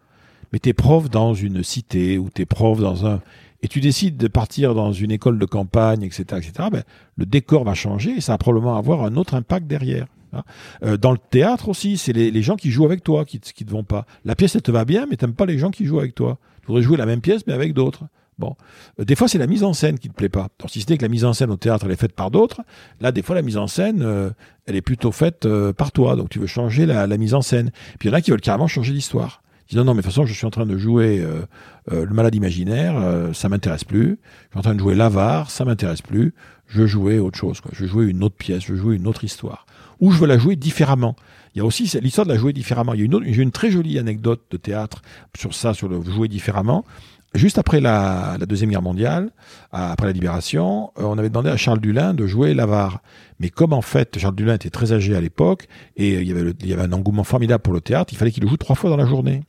mais t'es prof dans une cité ou t'es prof dans un et tu décides de partir dans une école de campagne, etc., etc., ben, le décor va changer et ça va probablement avoir un autre impact derrière. Hein. Euh, dans le théâtre aussi, c'est les, les, gens qui jouent avec toi qui, qui te vont pas. La pièce, elle te va bien, mais t'aimes pas les gens qui jouent avec toi. Tu voudrais jouer la même pièce, mais avec d'autres. Bon, euh, des fois c'est la mise en scène qui te plaît pas. Alors, si n'est que la mise en scène au théâtre elle est faite par d'autres, là des fois la mise en scène euh, elle est plutôt faite par toi. Donc tu veux changer la, la, mise en scène. Puis il y en a qui veulent carrément changer l'histoire. Disent non non mais de toute façon je suis en train de jouer euh, euh, le malade imaginaire, ça m'intéresse plus. Je suis en train de jouer l'avare, ça m'intéresse plus. Je jouer autre chose. Quoi. Je jouer une autre pièce, je jouer une autre histoire. Ou je veux la jouer différemment. Il y a aussi l'histoire de la jouer différemment. Il y a une, autre, une très jolie anecdote de théâtre sur ça, sur le jouer différemment. Juste après la, la, Deuxième Guerre mondiale, après la Libération, euh, on avait demandé à Charles Dulin de jouer l'avare. Mais comme en fait Charles Dulin était très âgé à l'époque et il y, avait le, il y avait un engouement formidable pour le théâtre, il fallait qu'il le joue trois fois dans la journée.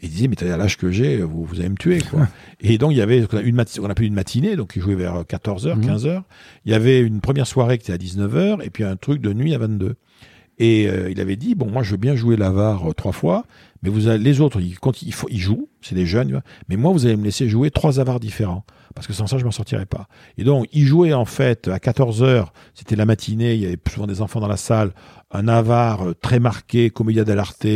Et il disait, mais à l'âge que j'ai, vous, vous allez me tuer. Quoi. *laughs* et donc, il y avait une mat on appelait une matinée, donc il jouait vers 14h, 15h. Il y avait une première soirée qui était à 19h, et puis un truc de nuit à 22. Et euh, il avait dit, bon, moi, je veux bien jouer l'avare euh, trois fois, mais vous avez, les autres, ils, ils, ils jouent, c'est des jeunes, mais moi, vous allez me laisser jouer trois avars différents. Parce que sans ça, je m'en sortirais pas. Et donc, ils jouaient en fait à 14 heures, c'était la matinée, il y avait souvent des enfants dans la salle, un avare très marqué, comédia dell'arte,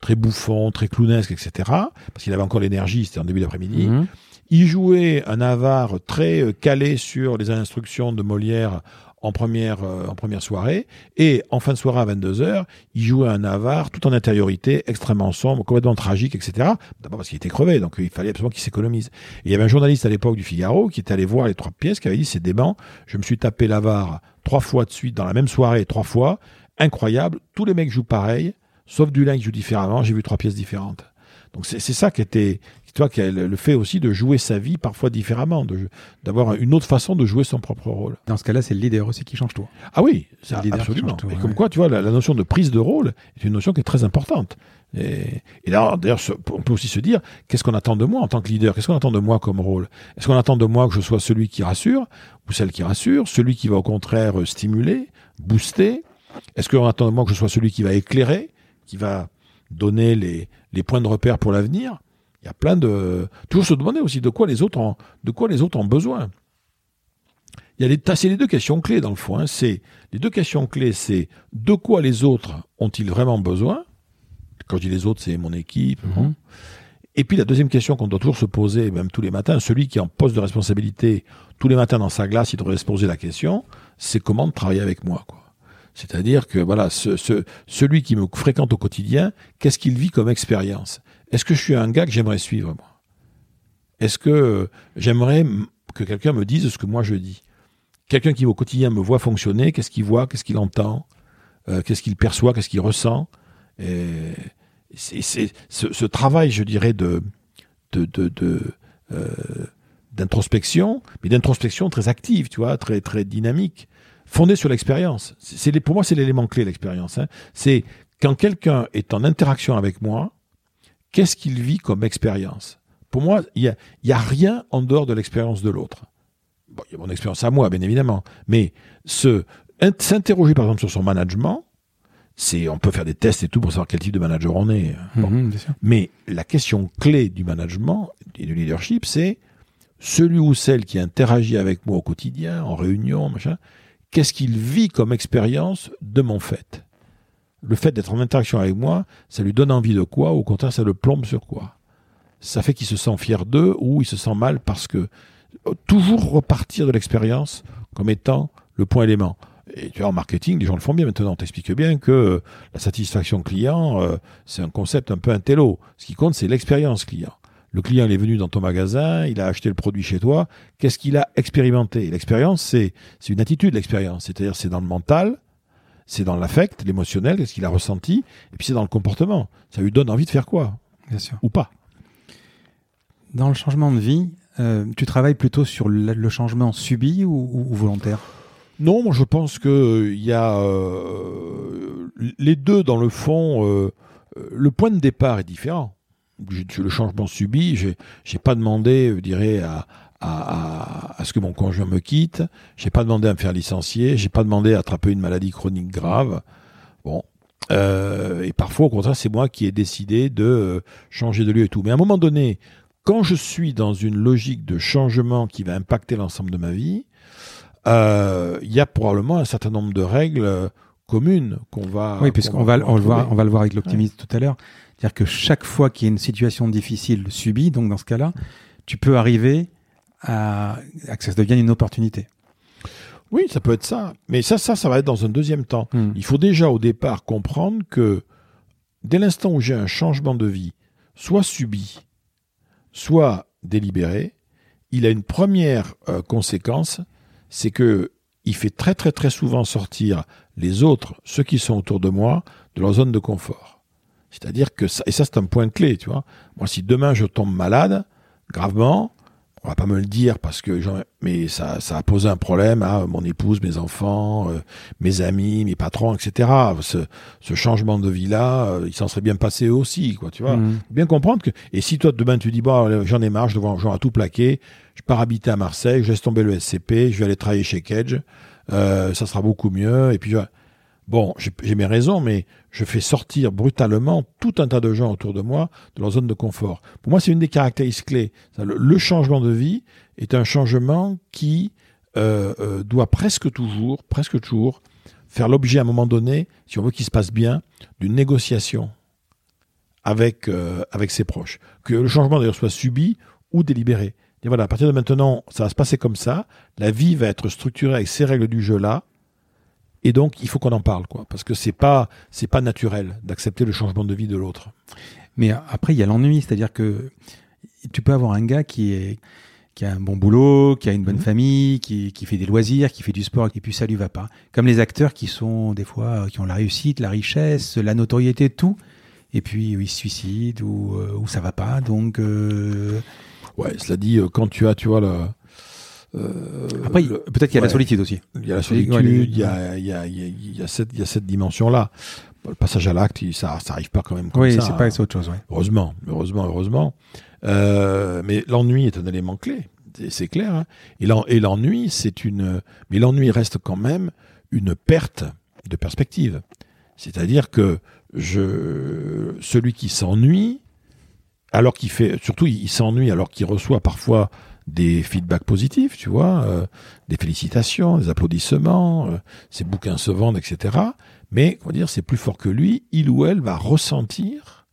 très bouffon, très clownesque, etc. Parce qu'il avait encore l'énergie, c'était en début d'après-midi. Mmh. Il jouait un avare très calé sur les instructions de Molière en première, euh, en première soirée. Et en fin de soirée à 22h, il jouait un avare tout en intériorité, extrêmement sombre, complètement tragique, etc. D'abord parce qu'il était crevé, donc il fallait absolument qu'il s'économise. Il y avait un journaliste à l'époque du Figaro qui était allé voir les trois pièces, qui avait dit c'est dément, je me suis tapé l'avare trois fois de suite dans la même soirée, trois fois, incroyable, tous les mecs jouent pareil, sauf Dulin qui joue différemment, j'ai vu trois pièces différentes. Donc c'est ça qui était, tu vois, le fait aussi de jouer sa vie parfois différemment, d'avoir une autre façon de jouer son propre rôle. Dans ce cas-là, c'est le leader aussi qui change tout. Ah oui, c'est absolument. Tout, et ouais. comme quoi, tu vois, la, la, notion de prise de rôle est une notion qui est très importante. Et, et d'ailleurs, on peut aussi se dire, qu'est-ce qu'on attend de moi en tant que leader? Qu'est-ce qu'on attend de moi comme rôle? Est-ce qu'on attend de moi que je sois celui qui rassure ou celle qui rassure, celui qui va au contraire stimuler, booster? Est-ce qu'on attend de moi que je sois celui qui va éclairer, qui va donner les, les points de repère pour l'avenir. Il y a plein de toujours se demander aussi de quoi les autres ont, de quoi les autres ont besoin. Il y a les, c'est les deux questions clés dans le fond. Hein. C'est les deux questions clés, c'est de quoi les autres ont-ils vraiment besoin? Quand je dis les autres, c'est mon équipe. Mm -hmm. Et puis la deuxième question qu'on doit toujours se poser, même tous les matins, celui qui est en poste de responsabilité, tous les matins dans sa glace, il devrait se poser la question, c'est comment travailler avec moi. Quoi. C'est-à-dire que voilà, ce, ce, celui qui me fréquente au quotidien, qu'est-ce qu'il vit comme expérience? Est-ce que je suis un gars que j'aimerais suivre moi? Est-ce que j'aimerais que quelqu'un me dise ce que moi je dis? Quelqu'un qui au quotidien me voit fonctionner, qu'est-ce qu'il voit, qu'est-ce qu'il entend, euh, qu'est-ce qu'il perçoit, qu'est-ce qu'il ressent? C'est, ce, travail, je dirais, de, euh, d'introspection, mais d'introspection très active, tu vois, très dynamique fondé sur l'expérience. C'est pour moi c'est l'élément clé l'expérience. Hein. C'est quand quelqu'un est en interaction avec moi, qu'est-ce qu'il vit comme expérience? Pour moi, il y a, y a rien en dehors de l'expérience de l'autre. Bon, il y a mon expérience à moi, bien évidemment, mais s'interroger par exemple sur son management, c'est, on peut faire des tests et tout pour savoir quel type de manager on est. Bon. Bien sûr. Mais la question clé du management et du leadership, c'est celui ou celle qui interagit avec moi au quotidien, en réunion, machin, qu'est-ce qu'il vit comme expérience de mon fait? Le fait d'être en interaction avec moi, ça lui donne envie de quoi? Au contraire, ça le plombe sur quoi? Ça fait qu'il se sent fier d'eux ou il se sent mal parce que euh, toujours repartir de l'expérience comme étant le point élément. Et tu vois, en marketing, les gens le font bien maintenant. On t'explique bien que euh, la satisfaction client, euh, c'est un concept un peu intello. Ce qui compte, c'est l'expérience client. Le client il est venu dans ton magasin, il a acheté le produit chez toi. Qu'est-ce qu'il a expérimenté? L'expérience, c'est une attitude, l'expérience. C'est-à-dire, c'est dans le mental, c'est dans l'affect, l'émotionnel, qu'est-ce qu'il a ressenti, et puis c'est dans le comportement. Ça lui donne envie de faire quoi? Bien sûr. Ou pas Dans le changement de vie, euh, tu travailles plutôt sur le, le changement subi ou, ou- ou volontaire? Non, moi je pense que il y a euh, les deux dans le fond. euh, euh, le point de départ est différent. Le changement subi, j'ai j'ai pas demandé, je dirais, à, à, à, à ce que mon conjoint me quitte. J'ai pas demandé à me faire licencier. J'ai pas demandé à attraper une maladie chronique grave. Bon. Euh, et parfois, au contraire, c'est moi qui ai décidé de euh, changer de lieu et tout. Mais à un moment donné, quand je suis dans une logique de changement qui va impacter l'ensemble de ma vie, euh, il y a probablement un certain nombre de règles communes qu'on va. Oui, qu'on puisqu'on va, on, on va le voir avec l'optimisme tout à l'heure. C'est-à-dire que chaque fois qu'il y a une situation difficile subie, donc dans ce cas-là, tu peux arriver à, à que ça devienne une opportunité. Oui, ça peut être ça. Mais ça, ça, ça va être dans un deuxième temps. Hmm. Il faut déjà au départ comprendre que dès l'instant où j'ai un changement de vie, soit subi, soit délibéré, il a une première euh, conséquence, c'est que il fait très très très souvent sortir les autres, ceux qui sont autour de moi, de leur zone de confort. C'est-à-dire que ça, et ça c'est un point clé, tu vois. Moi, si demain je tombe malade, gravement, on va pas me le dire parce que mais ça, ça a posé un problème à mon épouse, mes enfants, euh, mes amis, mes patrons, etc. Ce, ce changement de vie là, euh, il s'en serait bien passé aussi, quoi, tu vois. Mhm. Bien comprendre que et si toi demain tu dis bon j'en ai marre, je dois j'en ai tout plaqué, je pars habiter à Marseille, je laisse tomber le SCP, je vais aller travailler chez Kedge, euh, ça sera beaucoup mieux et puis je- bon j'ai mes raisons mais je fais sortir brutalement tout un tas de gens autour de moi de leur zone de confort. Pour moi c'est une des caractéristiques clés. Le changement de vie est un changement qui euh, euh, doit presque toujours presque toujours faire l'objet à un moment donné, si on veut qu'il se passe bien, d'une négociation avec, euh, avec ses proches. Que le changement d'ailleurs soit subi ou délibéré. Et voilà, à partir de maintenant, ça va se passer comme ça. La vie va être structurée avec ces règles du jeu-là. Et donc, il faut qu'on en parle, quoi. Parce que c'est pas, c'est pas naturel d'accepter le changement de vie de l'autre. Mais après, il y a l'ennui, c'est-à-dire que tu peux avoir un gars qui est qui a un bon boulot, qui a une bonne Mhm. famille, qui, qui fait des loisirs, qui fait du sport, et puis ça lui va pas. Comme les acteurs qui sont des fois euh, qui ont la réussite, la richesse, la notoriété, tout, et puis ils se suicident ou euh, ou ça va pas. Donc euh, Ouais, cela dit, euh, quand tu as, tu vois, la, après, il- le- peut-être qu'il y a la solitude aussi. Il y a la solitude, il y a, cette, dimension-là. Le passage à l'acte, ça, ça arrive pas quand même comme Oui, ça. c'est pas c'est autre chose. Ouais. Heureusement, heureusement, heureusement. Euh, mais l'ennui est un élément clé, c'est- clair. hein. Et l'en- et l'ennui, c'est une. Mais l'ennui reste quand même une perte de perspective. C'est-à-dire que je, celui qui s'ennuie, alors qu'il fait, surtout il s'ennuie alors qu'il reçoit parfois des feedbacks positifs, tu vois, euh, des félicitations, des applaudissements, euh, ses bouquins se vendent, etc. Mais, on va dire, c'est plus fort que lui. Il ou elle va ressentir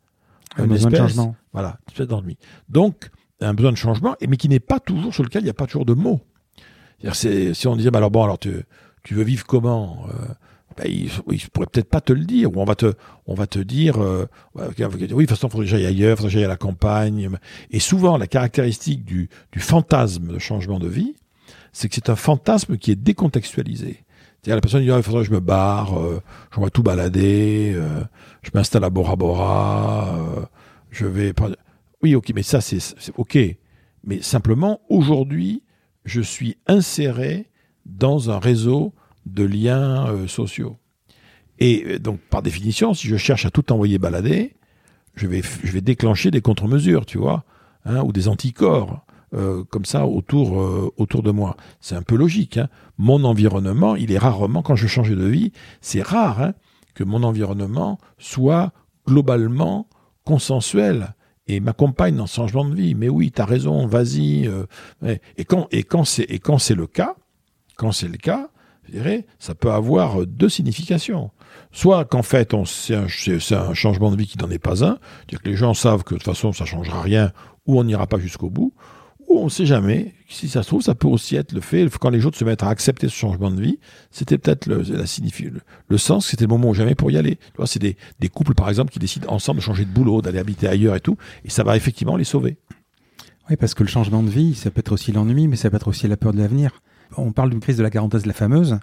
Un besoin de changement. voilà, une espèce d'ennui. Donc, un besoin de changement, mais qui n'est pas toujours sur lequel il n'y a pas toujours de mots. C'est-à-dire, c'est- si on disait, bah alors bon, alors tu, tu veux vivre comment euh, ben, il, il pourrait peut-être pas te le dire, ou on va te, on va te dire, euh, ok, oui, de toute façon, il faudrait que j'aille ailleurs, il faudrait que j'aille à la campagne. Et souvent, la caractéristique du, du fantasme de changement de vie, c'est que c'est un fantasme qui est décontextualisé. C'est-à-dire, la personne dit, ah, il faudrait que je me barre, euh, je vais tout balader, euh, je m'installe à Bora Bora, euh, je vais... Oui, ok, mais ça, c'est ok. Mais simplement, aujourd'hui, je suis inséré dans un réseau de liens euh, sociaux. Et euh, donc, par définition, si je cherche à tout envoyer balader, je vais, je vais déclencher des contre-mesures, tu vois, hein, ou des anticorps, euh, comme ça, autour, euh, autour de moi. C'est un peu logique. Hein. Mon environnement, il est rarement, quand je change de vie, c'est rare hein, que mon environnement soit globalement consensuel et m'accompagne dans ce changement de vie. Mais oui, tu as raison, vas-y. Euh, et quand, et quand c'est le cas, quand c'est le cas, je dirais, ça peut avoir deux significations. Soit qu'en fait, c'est, un, changement de vie qui n'en est pas un, c'est-à-dire que les gens savent que de toute façon, ça changera rien ou on n'ira pas jusqu'au bout, on ne sait jamais. Si ça se trouve, ça peut aussi être le fait, quand les autres se mettent à accepter ce changement de vie, c'était peut-être le, la le, le sens, c'était le moment ou jamais pour y aller. Tu vois, c'est des, couples, par exemple, qui décident ensemble de changer de boulot, d'aller habiter ailleurs et tout, et ça va effectivement les sauver. Oui, parce que le changement de vie, ça peut être aussi l'ennui, mais ça peut être aussi la peur de l'avenir. On parle d'une crise de la quarantaine, la fameuse.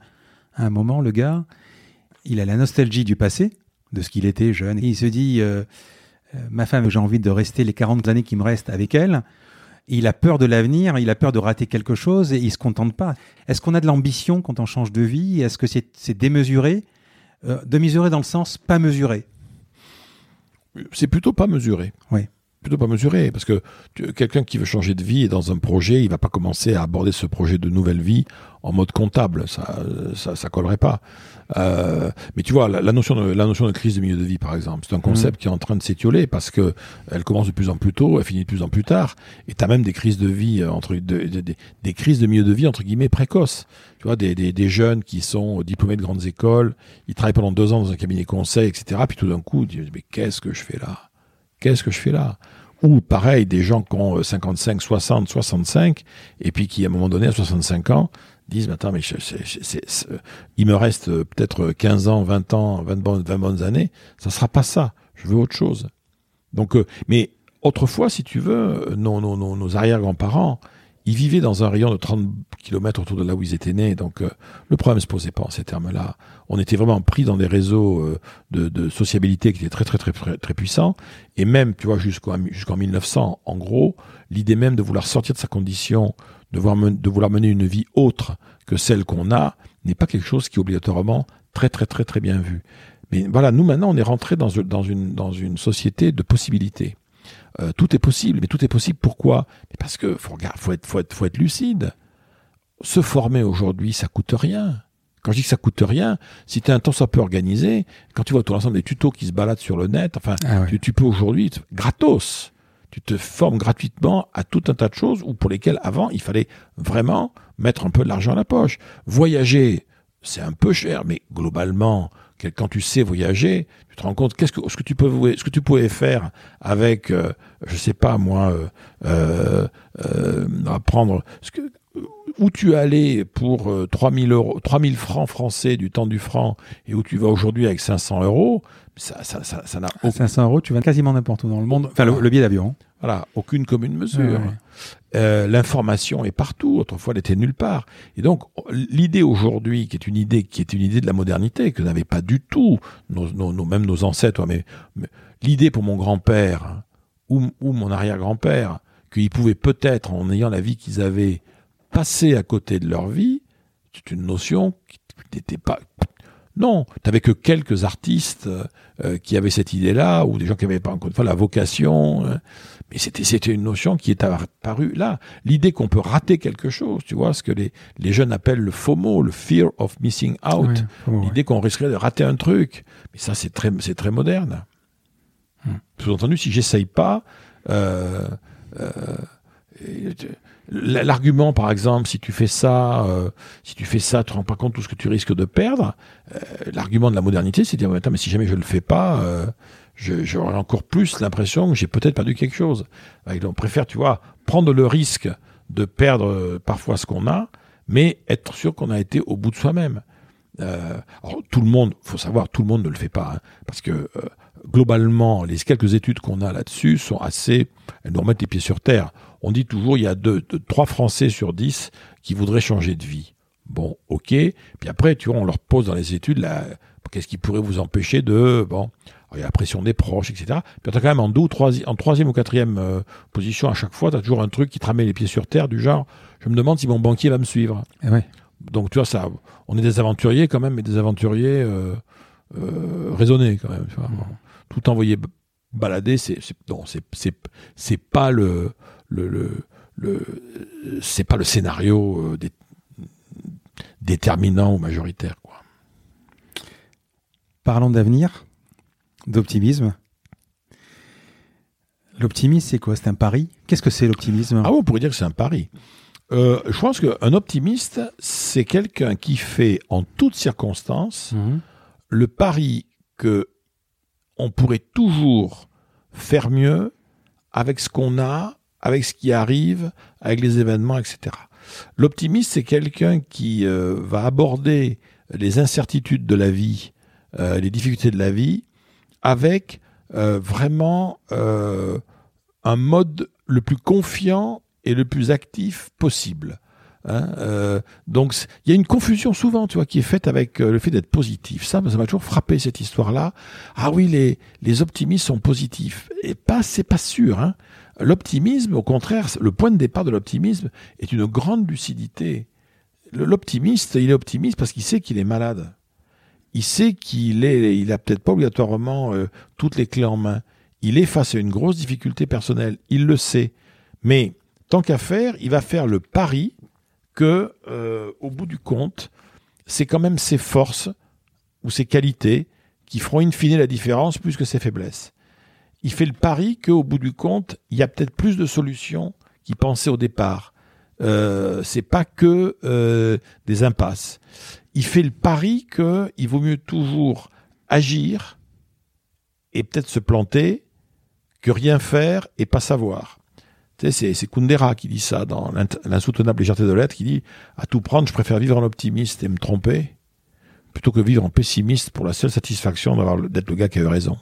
À un moment, le gars, il a la nostalgie du passé, de ce qu'il était jeune, et il se dit, euh, euh ma femme, j'ai envie de rester les 40 années qui me restent avec elle il a peur de l'avenir, il a peur de rater quelque chose et il se contente pas. Est-ce qu'on a de l'ambition quand on change de vie? Est-ce que c'est démesuré? Euh, De mesurer dans le sens pas mesuré C'est plutôt pas mesuré. Oui plutôt pas mesuré parce que quelqu'un qui veut changer de vie et dans un projet, il va pas commencer à aborder ce projet de nouvelle vie en mode comptable, ça ça, ça collerait pas. Euh, mais tu vois la, notion de la notion de crise de milieu de vie par exemple, c'est un concept mmh. qui est en train de s'étioler parce que elle commence de plus en plus tôt, elle finit de plus en plus tard et tu as même des crises de vie euh, entre des crises de milieu de vie entre guillemets précoces. Tu vois des, des, des jeunes qui sont diplômés de grandes écoles, ils travaillent pendant deux ans dans un cabinet conseil, etc. Puis tout d'un coup, ils disent mais qu'est-ce que je fais là? Qu'est-ce que je fais là? Ou pareil, des gens qui ont 55, 60, 65, et puis qui à un moment donné, à 65 ans, disent, attends, mais il me reste euh, peut-être 15 ans, 20 ans, 20 bonnes, 20 bonnes années, ça sera pas ça. Je veux autre chose. Donc, euh, mais autrefois, si tu veux, nos, nos, nos arrière-grands-parents, ils vivaient dans un rayon de 30 km autour de là où ils étaient nés, donc euh, le problème se posait pas en ces termes-là. On était vraiment pris dans des réseaux euh, de, de, sociabilité qui étaient très très très très, très puissants, et même, tu vois, jusqu'en jusqu'en 1900, en gros, l'idée même de vouloir sortir de sa condition, de, vouloir mener une vie autre que celle qu'on a, n'est pas quelque chose qui est obligatoirement très très très très bien vu. Mais voilà, nous maintenant, on est rentré dans, une, dans une société de possibilités. Euh, tout est possible. Mais tout est possible pourquoi? Parce que faut, faut, être, faut, être, faut être lucide. Se former aujourd'hui, ça coûte rien. Quand je dis que ça coûte rien, si tu es un temps ça peut organiser, quand tu vois tout l'ensemble des tutos qui se baladent sur le net, enfin, ah tu, peux aujourd'hui, gratos, tu te formes gratuitement à tout un tas de choses ou pour lesquelles avant, il fallait vraiment mettre un peu de l'argent à la poche. Voyager, c'est un peu cher, mais globalement, quand tu sais voyager, te rends compte qu'est-ce que ce que tu peux ce que tu pouvais faire avec euh, je sais pas moi euh, euh, euh prendre ce que où tu allais pour 3000 euros 3000 francs français du temps du franc et où tu vas aujourd'hui avec 500 euros ça ça ça, ça n'a 500 euros tu vas quasiment n'importe où dans le monde enfin le, billet d'avion. Voilà aucune commune mesure euh, l'information est partout. Autrefois, elle était nulle part. Et donc, l'idée aujourd'hui, qui est une idée, qui est une idée de la modernité, que n'avaient pas du tout nos, nos, même nos ancêtres, mais, l'idée pour mon grand-père ou, ou, mon arrière-grand-père, qu'ils pouvaient peut-être, en ayant la vie qu'ils avaient, passer à côté de leur vie, c'est une notion qui n'était pas, non, t'avais que quelques artistes euh, qui avaient cette idée-là, ou des gens qui avaient pas encore une fois la vocation. Euh, mais c'était c'était une notion qui est apparue là. L'idée qu'on peut rater quelque chose, tu vois, ce que les les jeunes appellent le FOMO, le fear of missing out. L'idée qu'on risquerait de rater un truc. Mais ça, c'est très c'est très moderne. Hmm. Sous-entendu, si j'essaye pas. Euh, euh, L'argument, par exemple, si tu fais ça, euh, si tu fais ça, tu te rends pas compte de tout ce que tu risques de perdre. Euh, l'argument de la modernité, c'est de dire, mais si jamais je le fais pas, euh, j'aurai encore plus l'impression que j'ai peut-être perdu quelque chose. on préfère, tu vois, prendre le risque de perdre parfois ce qu'on a, mais être sûr qu'on a été au bout de soi-même. tout le monde, faut savoir, tout le monde ne le fait pas, hein, parce que globalement, les quelques études qu'on a là-dessus sont assez, elles nous remettent les pieds sur terre. On dit toujours, il y a deux, trois Français sur dix qui voudraient changer de vie. Bon, ok. Puis après, tu vois, on leur pose dans les études, qu'est-ce qui pourrait vous empêcher de, bon, il y a la pression des proches, etc. Puis as quand même en deux en troisième ou quatrième euh, position à chaque fois, tu as toujours un truc qui te ramène les pieds sur terre, du genre, je me demande si mon banquier va me suivre. Eh ouais. Donc tu vois, ça, on est des aventuriers quand même, mais des aventuriers euh, euh, raisonnés quand même. Tu vois. Mmh tout envoyer balader, c'est non, c'est c'est pas le le, le, le c'est pas le scénario déterminant ou majoritaire quoi. parlant d'avenir, d'optimisme. L'optimisme, c'est quoi? C'est un pari? Qu'est-ce que c'est l'optimisme? Ah, on pourrait dire que c'est un pari. Euh, je pense qu'un optimiste, c'est quelqu'un qui fait en toutes circonstances Mhm. le pari que on pourrait toujours faire mieux avec ce qu'on a, avec ce qui arrive, avec les événements, etc. L'optimiste, c'est quelqu'un qui euh, va aborder les incertitudes de la vie, euh, les difficultés de la vie, avec euh, vraiment euh, un mode le plus confiant et le plus actif possible. Hein, euh, donc il y a une confusion souvent, tu vois, qui est faite avec euh, le fait d'être positif. Ça, ça m'a toujours frappé cette histoire-là. Ah oui, les les optimistes sont positifs. Et pas, c'est pas sûr. Hein. L'optimisme, au contraire, le point de départ de l'optimisme est une grande lucidité. L'optimiste, il est optimiste parce qu'il sait qu'il est malade. Il sait qu'il est, il a peut-être pas obligatoirement euh, toutes les clés en main. Il est face à une grosse difficulté personnelle. Il le sait. Mais tant qu'à faire, il va faire le pari que, euh, au bout du compte, c'est quand même ses forces ou ses qualités qui feront in fine la différence plus que ses faiblesses. Il fait le pari qu'au bout du compte, il y a peut-être plus de solutions qu'il pensait au départ. Euh, c'est pas que euh, des impasses. Il fait le pari qu'il vaut mieux toujours agir et peut-être se planter que rien faire et pas savoir. Tu sais, c'est, Kundera qui dit ça dans l'insoutenable légèreté de l'être, qui dit à tout prendre, je préfère vivre en optimiste et me tromper plutôt que vivre en pessimiste pour la seule satisfaction d'être le gars qui a eu raison.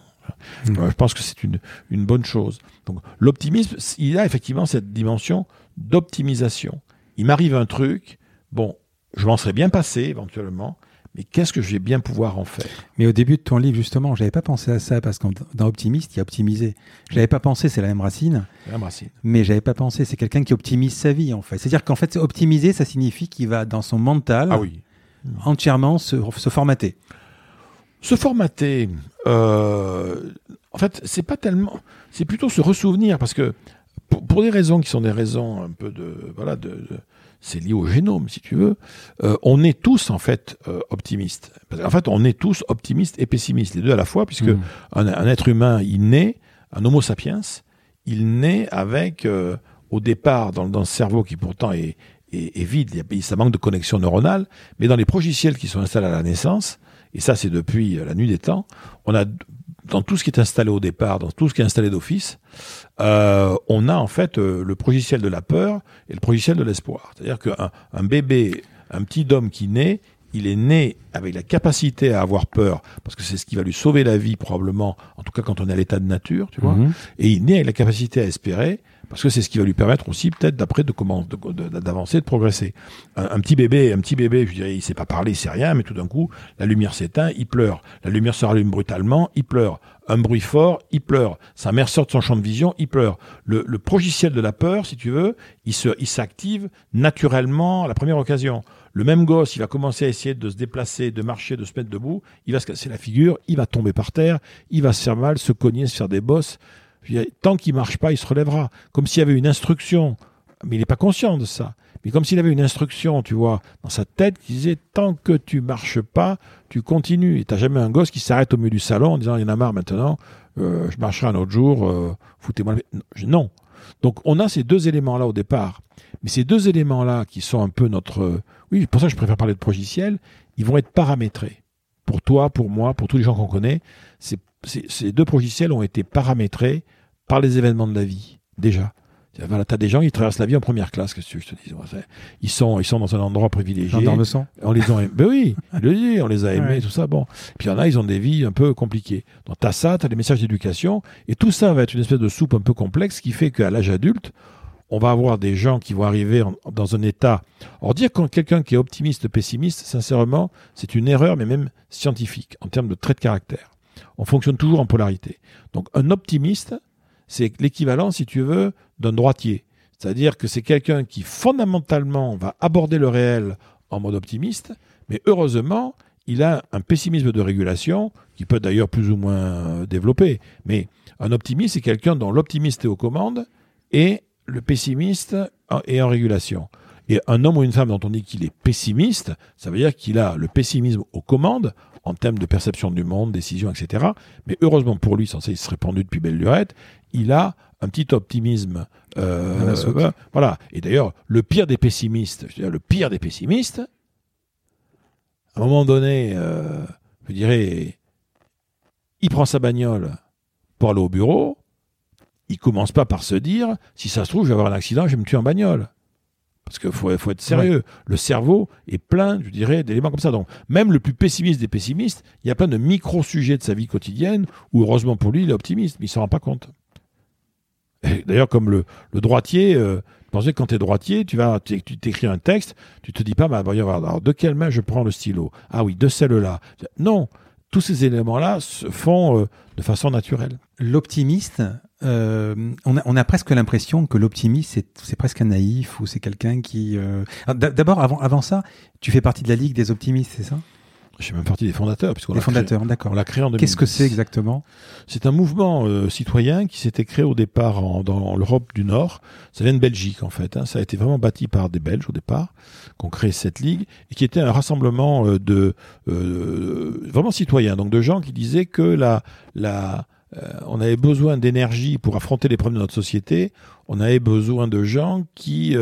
Mm. Euh, Je pense que c'est une, une bonne chose. Donc l'optimisme, il a effectivement cette dimension d'optimisation. Il m'arrive un truc, bon, je m'en serais bien passé éventuellement, mais qu'est-ce que je vais bien pouvoir en faire? Mais au début de ton livre, justement, j'avais pas pensé à ça parce que dans optimiste, il y a optimisé. J'avais pas pensé, c'est la même racine, la racine. mais j'avais pas pensé, c'est quelqu'un qui optimise sa vie, en fait. C'est-à-dire qu'en fait, optimiser, ça signifie qu'il va dans son mental Ah oui. entièrement se, se formater. Se formater, euh, en fait, c'est pas tellement, c'est plutôt se ressouvenir parce que pour, pour des raisons qui sont des raisons un peu de, voilà, de, de- c'est lié au génome si tu veux. euh, on est tous en fait euh, optimistes. Qu'en fait, on est tous optimistes et pessimistes, les deux à la fois, puisque Mm. un, un être humain, il naît, un Homo sapiens, il naît avec euh, au départ dans, dans le cerveau qui pourtant est, est, est vide, il y a- il- ça manque de connexion neuronale, mais dans les progiciels qui sont installés à la naissance, et ça c'est depuis la nuit des temps, on a dans tout ce qui est installé au départ, dans tout ce qui est installé d'office, euh, on a en fait euh, le progiciel de la peur et le progiciel de l'espoir. C'est-à-dire qu'un un bébé, un petit homme qui naît, il est né avec la capacité à avoir peur, parce que c'est ce qui va lui sauver la vie probablement, en tout cas quand on est à l'état de nature, tu vois. Mhm. Et il naît avec la capacité à espérer, parce que c'est ce qui va lui permettre aussi peut-être d'après de de- d'avancer, de, progresser. Un, un petit bébé, un petit bébé, je dirais, il sait pas parler, il sait rien, mais tout d'un coup, la lumière s'éteint, il pleure. La lumière se rallume brutalement, il pleure. Un bruit fort, il pleure. Sa mère sort de son champ de vision, il pleure. Le, le progiciel de la peur, si tu veux, il se, il s'active naturellement à la première occasion. Le même gosse, il va commencer à essayer de se déplacer, de marcher, de se mettre debout, il va se casser la figure, il va tomber par terre, il va se faire mal, se cogner, se faire des bosses. Puis, tant qu'il marche pas, il se relèvera. Comme s'il y avait une instruction. Mais il n'est pas conscient de ça. Mais comme s'il avait une instruction, tu vois, dans sa tête qui disait tant que tu marches pas, tu continues. Et t'as jamais un gosse qui s'arrête au milieu du salon en disant il y en a marre maintenant, euh, je marcherai un autre jour, euh, foutez-moi paix. Non. Donc on a ces deux éléments-là au départ. Mais ces deux éléments-là qui sont un peu notre... euh, Oui, pour ça que je préfère parler de progiciel, ils vont être paramétrés. Pour toi, pour moi, pour tous les gens qu'on connaît, ces, ces- ces deux progiciels ont été paramétrés par les événements de la vie, déjà. Voilà, t'as des gens qui traversent la vie en première classe, qu'est-ce que je te c'est- ils sont, ils sont dans un endroit privilégié. Gendarme-sang. On les a aimés. Ben oui, *laughs* on les a aimés, Ouais. tout ça. Bon. Puis il y en a, ils ont des vies un peu compliquées. Donc t'as ça, t'as des messages d'éducation, et tout ça va être une espèce de soupe un peu complexe qui fait qu'à l'âge adulte, on va avoir des gens qui vont arriver en- dans un état. Alors dire quand quelqu'un qui est optimiste, pessimiste, sincèrement, c'est une erreur, mais même scientifique, en termes de traits de caractère. On fonctionne toujours en polarité. Donc un optimiste, c'est l'équivalent, si tu veux, d'un droitier. C'est-à-dire que c'est quelqu'un qui fondamentalement va aborder le réel en mode optimiste, mais heureusement, il a un pessimisme de régulation qui peut d'ailleurs plus ou moins développer. Mais un optimiste, c'est quelqu'un dont l'optimiste est aux commandes et le pessimiste est en régulation. Et un homme ou une femme dont on dit qu'il est pessimiste, ça veut dire qu'il a le pessimisme aux commandes en termes de perception du monde, décision, etc. Mais heureusement pour lui, censé se répandu depuis belle lurette, il a un petit optimisme. Euh, euh, voilà. Et d'ailleurs, le pire des pessimistes, je veux dire, le pire des pessimistes, à un moment donné, euh, je dirais, il prend sa bagnole pour aller au bureau, il commence pas par se dire, si ça se trouve, je vais avoir un accident, je vais me tuer en bagnole. Parce qu'il faut, faut, être sérieux. Le cerveau est plein, je dirais, d'éléments comme ça. Donc, même le plus pessimiste des pessimistes, il y a plein de micro-sujets de sa vie quotidienne où, heureusement pour lui, il est optimiste, mais il s'en rend pas compte. D'ailleurs, comme le, droitier, euh, pensez que quand tu es droitier, tu vas, tu t'écris un texte, tu te dis pas, bah, alors, de quelle main je prends le stylo? Ah oui, de celle-là. Non, tous ces éléments-là se font euh, de façon naturelle. L'optimiste, euh, on, a, on, a, presque l'impression que l'optimiste, c'est presque un naïf ou c'est quelqu'un qui... Euh, D'abord, avant, avant ça, tu fais partie de la Ligue des optimistes, c'est ça? Je suis même partie des fondateurs. Puisqu'on des fondateurs, d'accord. On l'a créé en 2010. Qu'est-ce que c'est exactement? C'est un mouvement euh, citoyen qui s'était créé au départ en, dans l'Europe du Nord. Ça vient de Belgique en fait. Hein. Ça a été vraiment bâti par des Belges au départ, qui ont créé cette ligue et qui était un rassemblement euh, de euh, vraiment citoyens, donc de gens qui disaient que la, la, on avait besoin d'énergie pour affronter les problèmes de notre société. On avait besoin de gens qui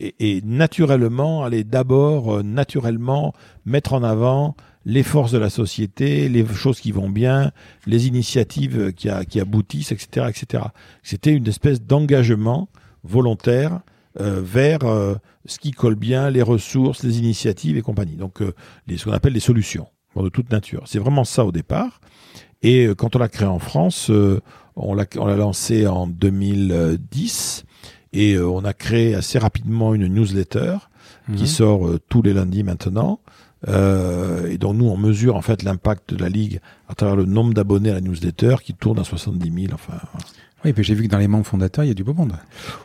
et, naturellement allaient d'abord naturellement mettre en avant les forces de la société, les choses qui vont bien, les initiatives qui, qui aboutissent, etc., etc. C'était une espèce d'engagement volontaire euh, vers euh, ce qui colle bien, les ressources, les initiatives et compagnie. Donc, euh, les, ce qu'on appelle les solutions de toute nature. C'est vraiment ça au départ. Et quand on l'a créé en France, on l'a lancé en 2010 et on a créé assez rapidement une newsletter qui mhm. sort tous les lundis maintenant. Euh, et donc nous, on mesure en fait l'impact de la Ligue à travers le nombre d'abonnés à la newsletter qui tourne à 70 000. Enfin, oui, puis j'ai vu que dans les membres fondateurs, il y a du beau monde.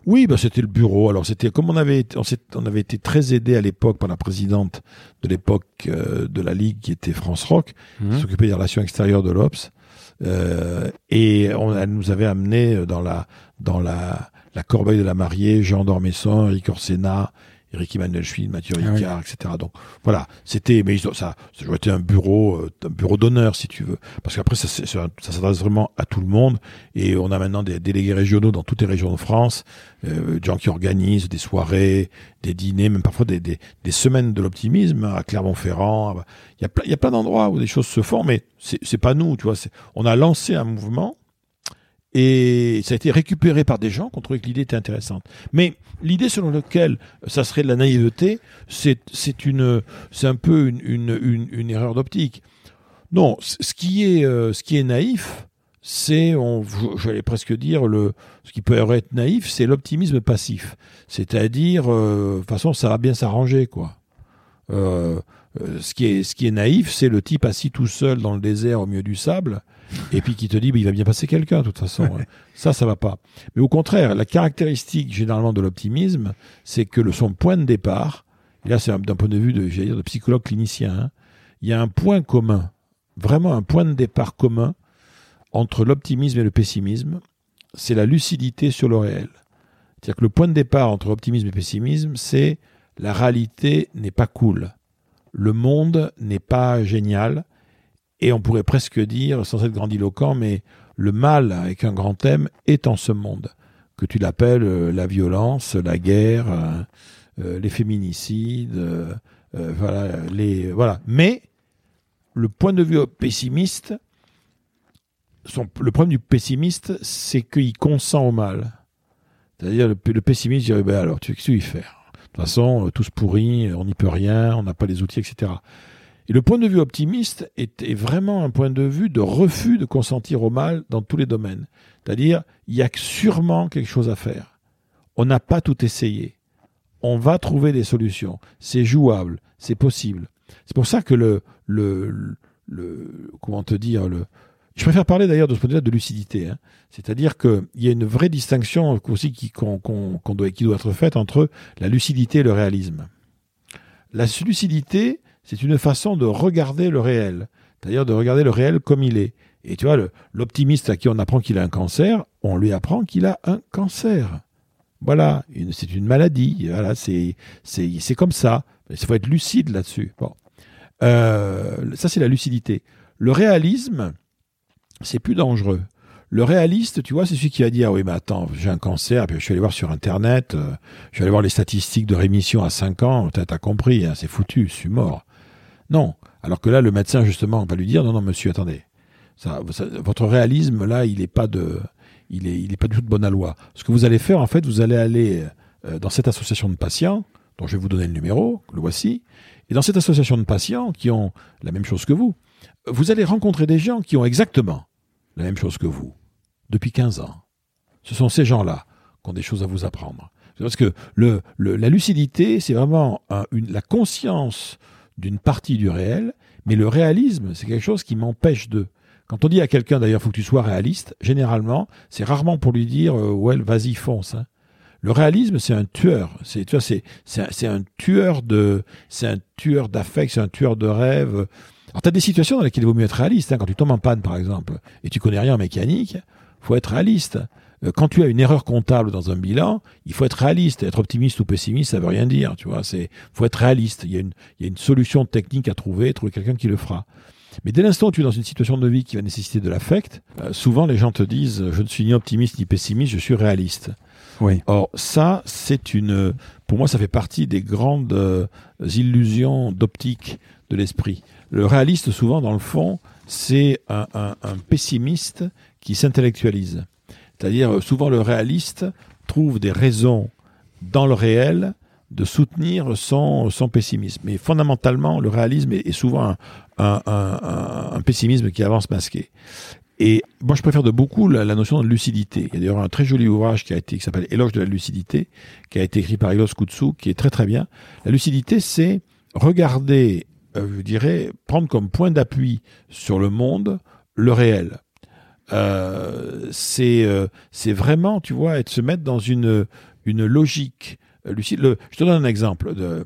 Oui, bah c'était le bureau. Alors c'était comme on avait été, on, avait été très aidé à l'époque par la présidente de l'époque euh, de la Ligue qui était France Rock, qui mhm. s'occupait des relations extérieures de l'Obs. Euh, et on, elle nous avait amené dans la dans la la corbeille de la mariée, Jean Dormesson, Eric Orsena, Eric Emmanuel Schmitt, Mathieu ah Ricard, etc. Donc voilà, c'était, mais ça, ça doit être un bureau, euh, un bureau d'honneur si tu veux, parce qu'après ça, ça, s'adresse vraiment à tout le monde et on a maintenant des délégués régionaux dans toutes les régions de France, euh, des gens qui organisent des soirées, des dîners, même parfois des, des, des semaines de l'optimisme à Clermont-Ferrand. Il y a plein, il y a plein d'endroits où des choses se font, mais c'est pas nous, tu vois. On a lancé un mouvement et ça a été récupéré par des gens qui ont trouvé que l'idée était intéressante. Mais l'idée selon laquelle ça serait de la naïveté, c'est un peu une, une, erreur d'optique. Non, ce qui est euh, ce qui est naïf, c'est j'allais presque dire le ce qui peut être naïf, c'est l'optimisme passif. C'est-à-dire euh, de toute façon ça va bien s'arranger quoi. Euh, ce qui est ce qui est naïf, c'est le type assis tout seul dans le désert au milieu du sable et puis qui te dit bah, il va bien passer quelqu'un de toute façon. ça, ça va pas. Mais au contraire, la caractéristique généralement de l'optimisme, c'est que le, son point de départ, et là c'est d'un point de vue de, dire, de psychologue clinicien, hein, il y a un point commun, vraiment un point de départ commun entre l'optimisme et le pessimisme, c'est la lucidité sur le réel. C'est-à-dire que le point de départ entre optimisme et pessimisme, c'est la réalité n'est pas cool. Le monde n'est pas génial et on pourrait presque dire, sans être grandiloquent, mais le mal, avec un grand thème, est en ce monde. Que tu l'appelles euh, la violence, la guerre, euh, euh, les féminicides, voilà. Mais, le point de vue pessimiste, le problème du pessimiste, c'est qu'il consent au mal. C'est-à-dire, le, pessimiste dirait, ben alors, tu, qu'est-ce que tu veux faire De toute façon, tous pourris, on n'y peut rien, on n'a pas les outils, etc. Et le point de vue optimiste est, vraiment un point de vue de refus de consentir au mal dans tous les domaines. C'est-à-dire, il y a sûrement quelque chose à faire. On n'a pas tout essayé. On va trouver des solutions. C'est jouable, c'est possible. C'est pour ça que le, le, le, comment te dire, le, je préfère parler d'ailleurs de ce point de vue de lucidité. Hein. C'est-à-dire qu'il y a une vraie distinction aussi qui, doit, qui doit être faite entre la lucidité et le réalisme. La lucidité, c'est une façon de regarder le réel, c'est-à-dire de regarder le réel comme il est. Et tu vois, l'optimiste à qui on apprend qu'il a un cancer, on lui apprend qu'il a un cancer. Voilà, c'est une maladie. Voilà, c'est comme ça. Il faut être lucide là-dessus. Euh, ça, c'est la lucidité. Le réalisme, c'est plus dangereux. Le réaliste, tu vois, c'est celui qui va dire oui, mais attends, j'ai un cancer, puis je suis allé voir sur Internet, euh, je suis allé voir les statistiques de rémission à 5 ans, t'as compris, hein, c'est foutu, je suis mort. Non. Alors que là, le médecin, justement, va lui dire non, non, monsieur, attendez. Votre réalisme, là, il n'est pas de. Il est, pas du tout de bonne loi. Ce que vous allez faire, en fait, vous allez aller euh, dans cette association de patients, dont je vais vous donner le numéro, le voici, et dans cette association de patients qui ont la même chose que vous, vous allez rencontrer des gens qui ont exactement la même chose que vous depuis 15 ans. Ce sont ces gens-là qui ont des choses à vous apprendre. Parce que la lucidité, c'est vraiment la conscience d'une partie du réel, mais le réalisme, c'est quelque chose qui m'empêche de. Quand on dit à quelqu'un, d'ailleurs, faut que tu sois réaliste, généralement, c'est rarement pour lui dire, euh, ouais, vas-y, fonce. Hein. Le réalisme, c'est un tueur. C'est, tu c'est, c'est, un, tueur de, c'est un tueur d'affect, c'est un tueur de rêve. Alors, tu as des situations dans lesquelles il vaut mieux être réaliste. Hein. Quand tu tombes en panne, par exemple, et tu connais rien en mécanique, faut être réaliste. Euh, quand tu as une erreur comptable dans un bilan, il faut être réaliste. Être optimiste ou pessimiste, ça veut rien dire. Tu vois, c'est faut être réaliste. Il y, a une, il y a une solution technique à trouver, trouver quelqu'un qui le fera. Mais dès l'instant où tu es dans une situation de vie qui va nécessiter de l'affect, euh, souvent les gens te disent je ne suis ni optimiste ni pessimiste, je suis réaliste. Oui. Or ça, c'est une, pour moi, ça fait partie des grandes euh, illusions d'optique de l'esprit. Le réaliste, souvent, dans le fond, c'est un, un, un pessimiste qui s'intellectualise. C'est-à-dire, euh, souvent le réaliste trouve des raisons dans le réel de soutenir son, son pessimisme. Mais fondamentalement, le réalisme est, souvent un, pessimisme qui avance masqué. Et moi, je préfère de beaucoup la, notion de lucidité. Il y a d'ailleurs un très joli ouvrage qui a été, qui s'appelle Éloge de la lucidité, qui a été écrit par Elos Kutsu, qui est très très bien. La lucidité, c'est regarder, euh, je dirais, prendre comme point d'appui sur le monde le réel. Euh, c'est euh, c'est vraiment, tu vois, être se mettre dans une une logique lucide. Le, je te donne un exemple. De,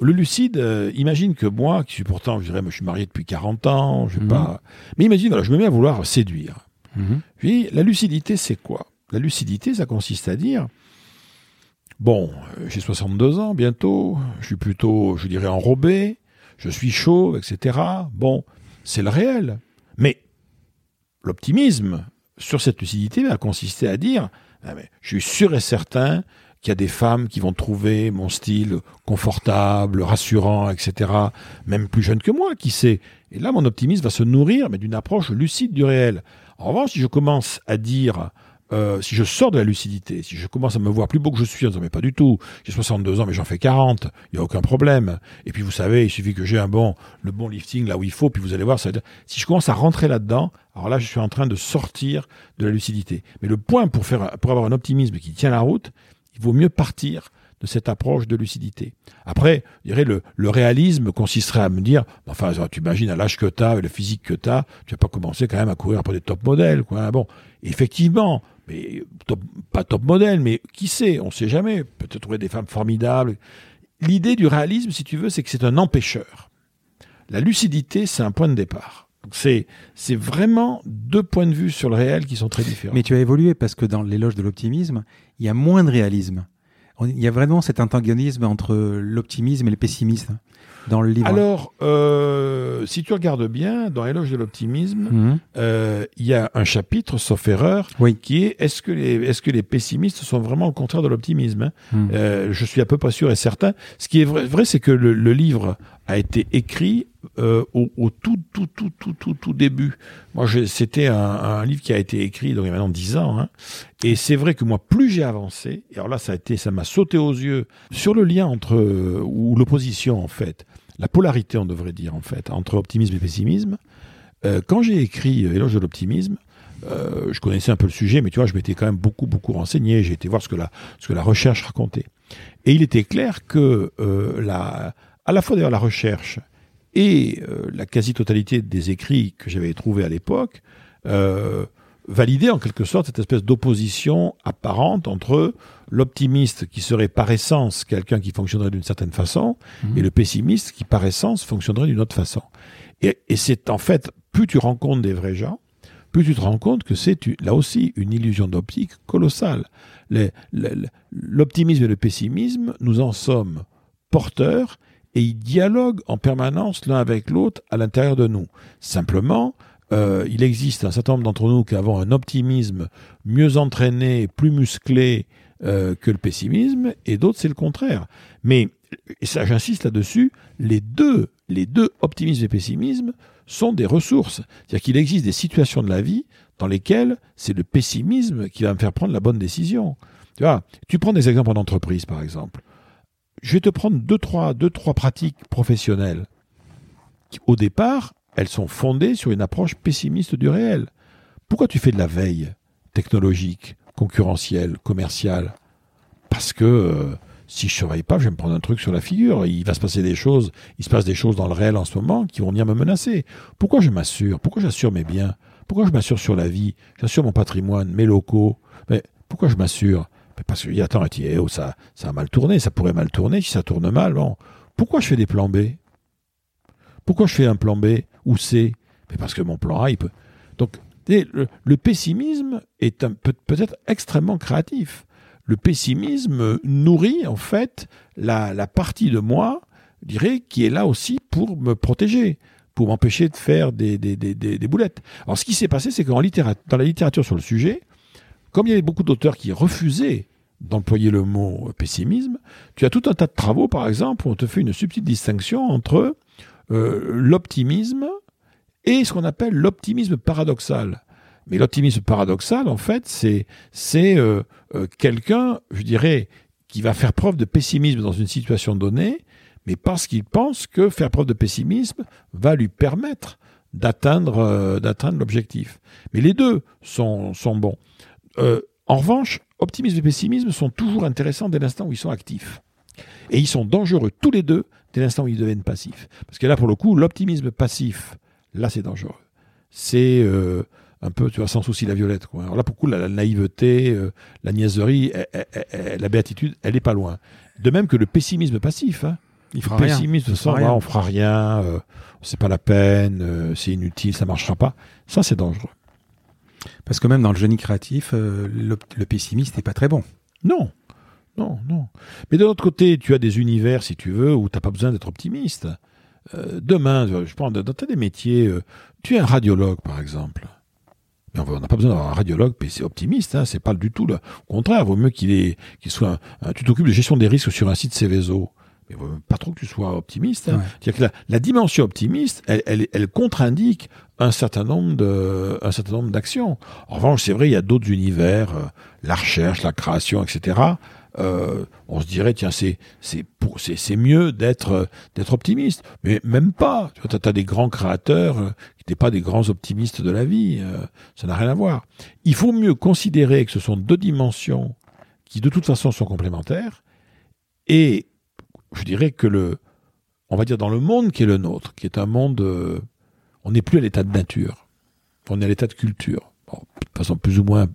le lucide, euh, imagine que moi, qui suis pourtant, je dirais, moi, je suis marié depuis 40 ans, je vais mhm. pas. Mais imagine, voilà, je me mets à vouloir séduire. Mhm. Puis la lucidité, c'est quoi? La lucidité, ça consiste à dire. Bon, j'ai 62 ans bientôt, je suis plutôt, je dirais, enrobé, je suis chaud, etc. Bon, c'est le réel. Mais l'optimisme sur cette lucidité va consister à dire ah, je suis sûr et certain qu'il y a des femmes qui vont trouver mon style confortable, rassurant, etc., même plus jeune que moi, qui sait? Et là, mon optimisme va se nourrir, mais d'une approche lucide du réel. En revanche, si je commence à dire euh, si je sors de la lucidité, si je commence à me voir plus beau que je suis en disant mais pas du tout, j'ai 62 ans mais j'en fais 40, il n'y a aucun problème. Et puis vous savez, il suffit que j'ai un bon, le bon lifting là où il faut, puis vous allez voir, ça si je commence à rentrer là-dedans, alors là je suis en train de sortir de la lucidité. Mais le point pour, faire, pour avoir un optimisme qui tient la route, il vaut mieux partir de cette approche de lucidité. Après, je dirais le, le réalisme consisterait à me dire, enfin, tu imagines à l'âge que tu as, le physique que tu as, tu vas pas commencer quand même à courir pour des top modèles, quoi. Bon, effectivement, mais pas top modèle, mais qui sait, on sait jamais. Peut-être trouver des femmes formidables. L'idée du réalisme, si tu veux, c'est que c'est un empêcheur. La lucidité, c'est un point de départ. C'est, c'est vraiment deux points de vue sur le réel qui sont très différents. Mais tu as évolué parce que dans l'éloge de l'optimisme, il y a moins de réalisme. Il y a vraiment cet antagonisme entre l'optimisme et le pessimisme dans le livre Alors, euh, si tu regardes bien, dans Éloge de l'optimisme, mhm. euh, il y a un chapitre, sauf erreur, qui est est-ce que, les, est-ce que les pessimistes sont vraiment le contraire de l'optimisme hein mhm. euh, Je suis à peu près sûr et certain. Ce qui est vrai, vrai c'est que le, le, livre a été écrit euh, au, au, tout, tout, tout, tout, tout, tout début. Moi, c'était un, un, livre qui a été écrit donc il y a maintenant dix ans. Hein, et c'est vrai que moi, plus j'ai avancé, et alors là, ça a été, ça m'a sauté aux yeux sur le lien entre ou l'opposition en fait la polarité, on devrait dire, en fait, entre optimisme et pessimisme. Euh, quand j'ai écrit euh, Éloge de l'optimisme, euh, je connaissais un peu le sujet, mais tu vois, je m'étais quand même beaucoup, beaucoup renseigné. J'ai été voir ce que la, ce que la recherche racontait. Et il était clair que la, à la fois d'ailleurs la recherche et la quasi-totalité des écrits que j'avais trouvés à l'époque validaient en quelque sorte cette espèce d'opposition apparente entre l'optimiste qui serait par essence quelqu'un qui fonctionnerait d'une certaine façon, mhm. et le pessimiste qui par essence fonctionnerait d'une autre façon. Et, et c'est en fait, plus tu rencontres des vrais gens, plus tu te rends compte que c'est là aussi une illusion d'optique colossale. L'optimisme et le pessimisme, nous en sommes porteurs et ils dialoguent en permanence l'un avec l'autre à l'intérieur de nous. Simplement, euh, il existe un certain nombre d'entre nous qui avons un optimisme mieux entraîné, plus musclé euh, que le pessimisme, et d'autres c'est le contraire. Mais, et ça j'insiste là-dessus, les deux, les deux, optimisme et pessimisme, sont des ressources. C'est-à-dire qu'il existe des situations de la vie dans lesquelles c'est le pessimisme qui va me faire prendre la bonne décision. Tu vois, tu prends des exemples en entreprise, par exemple. Je vais te prendre deux, trois, deux, trois pratiques professionnelles au départ, elles sont fondées sur une approche pessimiste du réel. Pourquoi tu fais de la veille technologique, concurrentielle, commerciale? Parce que euh, si je surveille pas, je vais me prendre un truc sur la figure. Il va se passer des choses, il se passe des choses dans le réel en ce moment qui vont venir me menacer. Pourquoi je m'assure? Pourquoi j'assure mes biens? Pourquoi je m'assure sur la vie? J'assure mon patrimoine, mes locaux. Mais pourquoi je m'assure? Parce a attends, oh, ça, ça a mal tourné, ça pourrait mal tourner. Si ça tourne mal, bon. Pourquoi je fais des plans B? Pourquoi je fais un plan B? Ou C Mais parce que mon plan A, il peut. Donc, le, pessimisme est peut-être extrêmement créatif. Le pessimisme nourrit en fait la, partie de moi, je dirais, qui est là aussi pour me protéger, pour m'empêcher de faire des, boulettes. Alors ce qui s'est passé, c'est qu'en dans la littérature sur le sujet, comme il y avait beaucoup d'auteurs qui refusaient d'employer le mot pessimisme, tu as tout un tas de travaux, par exemple, où on te fait une subtile distinction entre l'optimisme et ce qu'on appelle l'optimisme paradoxal. Mais l'optimisme paradoxal, en fait, c'est euh, euh, quelqu'un, je dirais, qui va faire preuve de pessimisme dans une situation donnée, mais parce qu'il pense que faire preuve de pessimisme va lui permettre d'atteindre l'objectif. Mais les deux sont bons. en revanche, optimisme et pessimisme sont toujours intéressants dès l'instant où ils sont actifs. Et ils sont dangereux tous les deux dès l'instant où ils deviennent passifs. Parce que là, pour le coup, l'optimisme passif, là, c'est dangereux. C'est euh, un peu, tu vois, sans souci la violette. Quoi. Alors là, pour le coup, la, naïveté, euh, la niaiserie, la béatitude, elle n'est pas loin. De même que le pessimisme passif. Hein. Il fera le pessimisme sans, rien. on fera rien, euh, c'est pas la peine, c'est inutile, ça marchera pas. Ça, c'est dangereux. Parce que même dans le génie créatif, le, le pessimiste n'est pas très bon. Non, non, non. Mais de l'autre côté, tu as des univers, si tu veux, où tu n'as pas besoin d'être optimiste. Euh, demain, je prends dans des métiers, euh, tu es un radiologue, par exemple. Mais on n'a pas besoin d'avoir un radiologue c'est optimiste, hein, c'est pas du tout. Là. Au contraire, il vaut mieux qu'il qu'il soit. tu t'occupes de gestion des risques sur un site Céveso. Mais vaut pas trop que tu sois optimiste. Hein. que la, dimension optimiste, elle, elle, contre-indique un certain nombre de, un certain nombre d'actions. En revanche, c'est vrai, il y a d'autres univers, euh, la recherche, la création, etc euh, on se dirait tiens c'est c'est c'est mieux d'être d'être optimiste. Mais même pas. Tu as, des grands créateurs euh, qui n'étaient pas des grands optimistes de la vie. Euh, ça n'a rien à voir. Il faut mieux considérer que ce sont deux dimensions qui de toute façon sont complémentaires. Et je dirais que le on va dire dans le monde qui est le nôtre qui est un monde on n'est plus à l'état de nature. On est à l'état de culture. De façon plus ou moins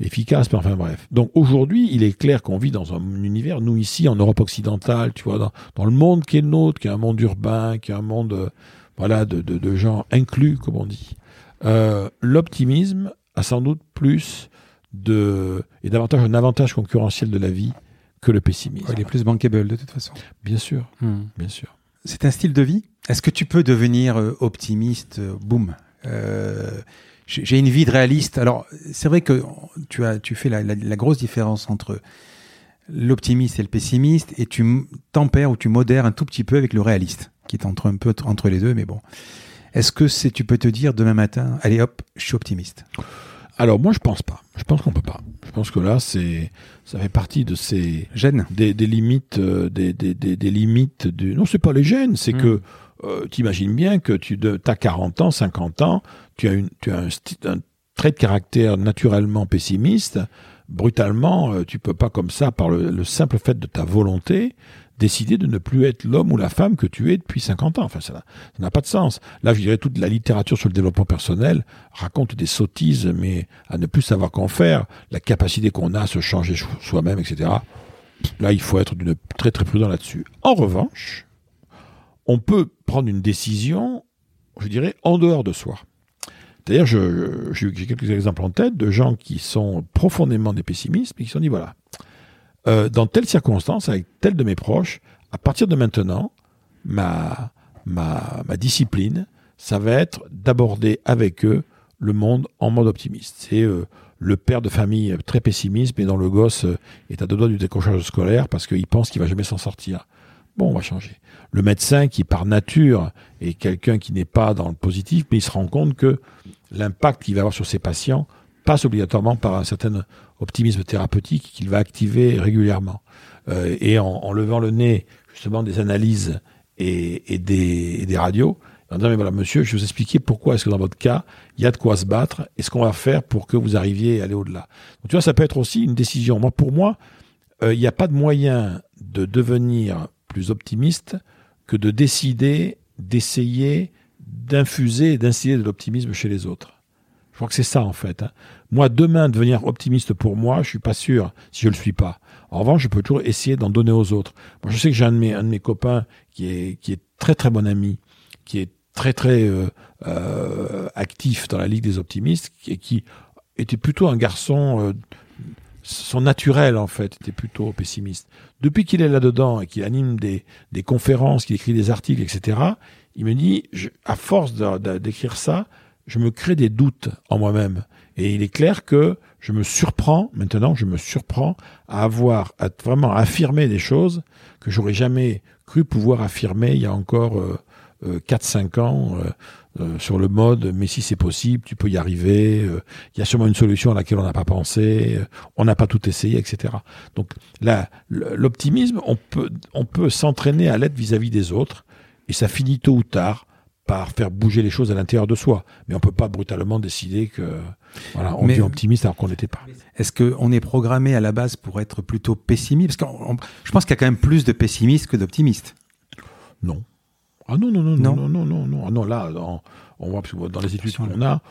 efficace, mais enfin bref. Donc aujourd'hui, il est clair qu'on vit dans un univers, nous ici en Europe occidentale, tu vois, dans, dans, le monde qui est le nôtre, qui est un monde urbain, qui est un monde, euh, voilà, de, de, de, gens inclus, comme on dit. Euh, L'optimisme a sans doute plus de et davantage un avantage concurrentiel de la vie que le pessimisme. il est plus bankable de toute façon. Bien sûr, hmm. bien sûr. C'est un style de vie? Est-ce que tu peux devenir euh, optimiste, boum euh, j'ai une vie de réaliste. Alors, c'est vrai que tu as, tu fais la, la, grosse différence entre l'optimiste et le pessimiste, et tu tempères ou tu modères un tout petit peu avec le réaliste, qui est entre un peu entre les deux, mais bon. Est-ce que c'est, tu peux te dire demain matin, allez hop, je suis optimiste? Alors moi, je pense pas. Je pense qu'on peut pas. Je pense que là, c'est, ça fait partie de ces gènes, des, des limites, euh, des, des, des, limites du. Non, c'est pas les gènes, c'est hmm. que euh, t'imagines bien que tu as 40 ans, 50 ans, tu as, un, trait de caractère naturellement pessimiste, brutalement, euh, tu peux pas comme ça, par le, simple fait de ta volonté, décider de ne plus être l'homme ou la femme que tu es depuis 50 ans. Enfin, ça n'a pas de sens. Là, je dirais toute la littérature sur le développement personnel raconte des sottises, mais à ne plus savoir qu'en faire, la capacité qu'on a à se changer soi-même, etc. Là, il faut être très très prudent là-dessus. En revanche, on peut prendre une décision, je dirais, en dehors de soi. D'ailleurs, j'ai quelques exemples en tête de gens qui sont profondément des pessimistes, mais qui se sont dit voilà, euh, dans telle circonstance, avec tel de mes proches, à partir de maintenant, ma, ma, ma discipline, ça va être d'aborder avec eux le monde en mode optimiste. C'est euh, le père de famille très pessimiste, mais dont le gosse euh, est à deux doigts du décrochage scolaire parce qu'il pense qu'il va jamais s'en sortir. On va changer. Le médecin qui, par nature, est quelqu'un qui n'est pas dans le positif, mais il se rend compte que l'impact qu'il va avoir sur ses patients passe obligatoirement par un certain optimisme thérapeutique qu'il va activer régulièrement. Euh, et en, levant le nez, justement, des analyses et, des, et des radios, en disant, mais voilà, monsieur, je vais vous expliquer pourquoi est-ce que dans votre cas, il y a de quoi se battre et ce qu'on va faire pour que vous arriviez à aller au-delà. Donc, tu vois, ça peut être aussi une décision. Moi, pour moi, euh, il n'y a pas de moyen de devenir plus optimiste que de décider d'essayer d'infuser et d'instiller de l'optimisme chez les autres. Je crois que c'est ça, en fait. Hein. Moi, demain, devenir optimiste pour moi, je suis pas sûr si je le suis pas. En revanche, je peux toujours essayer d'en donner aux autres. Moi, je sais que j'ai un de mes, un de mes copains qui est, qui est très très bon ami, qui est très très euh, euh, actif dans la Ligue des optimistes et qui était plutôt un garçon, euh, son naturel en fait était plutôt pessimiste. Depuis qu'il est là-dedans et qu'il anime des, des conférences, qu'il écrit des articles, etc., il me dit, je, à force d'écrire ça, je me crée des doutes en moi-même. Et il est clair que je me surprends, maintenant, je me surprends à avoir, à vraiment affirmer des choses que j'aurais jamais cru pouvoir affirmer il y a encore 4-5 euh, ans euh, euh, sur le mode mais si c'est possible, tu peux y arriver, il y a sûrement une solution à laquelle on n'a pas pensé, on n'a pas tout essayé, etc. Donc là, l'optimisme, on peut, on peut s'entraîner à l'être vis-à-vis des autres, et ça finit tôt ou tard par faire bouger les choses à l'intérieur de soi. Mais on peut pas brutalement décider que voilà, on est optimiste alors qu'on n'était pas. Est-ce qu'on est programmé à la base pour être plutôt pessimiste? Parce que je pense qu'il y a quand même plus de pessimistes que d'optimistes. Non. Ah non, non, non, non, non, non, non, non. Ah non là, on voit dans les études qu'on a,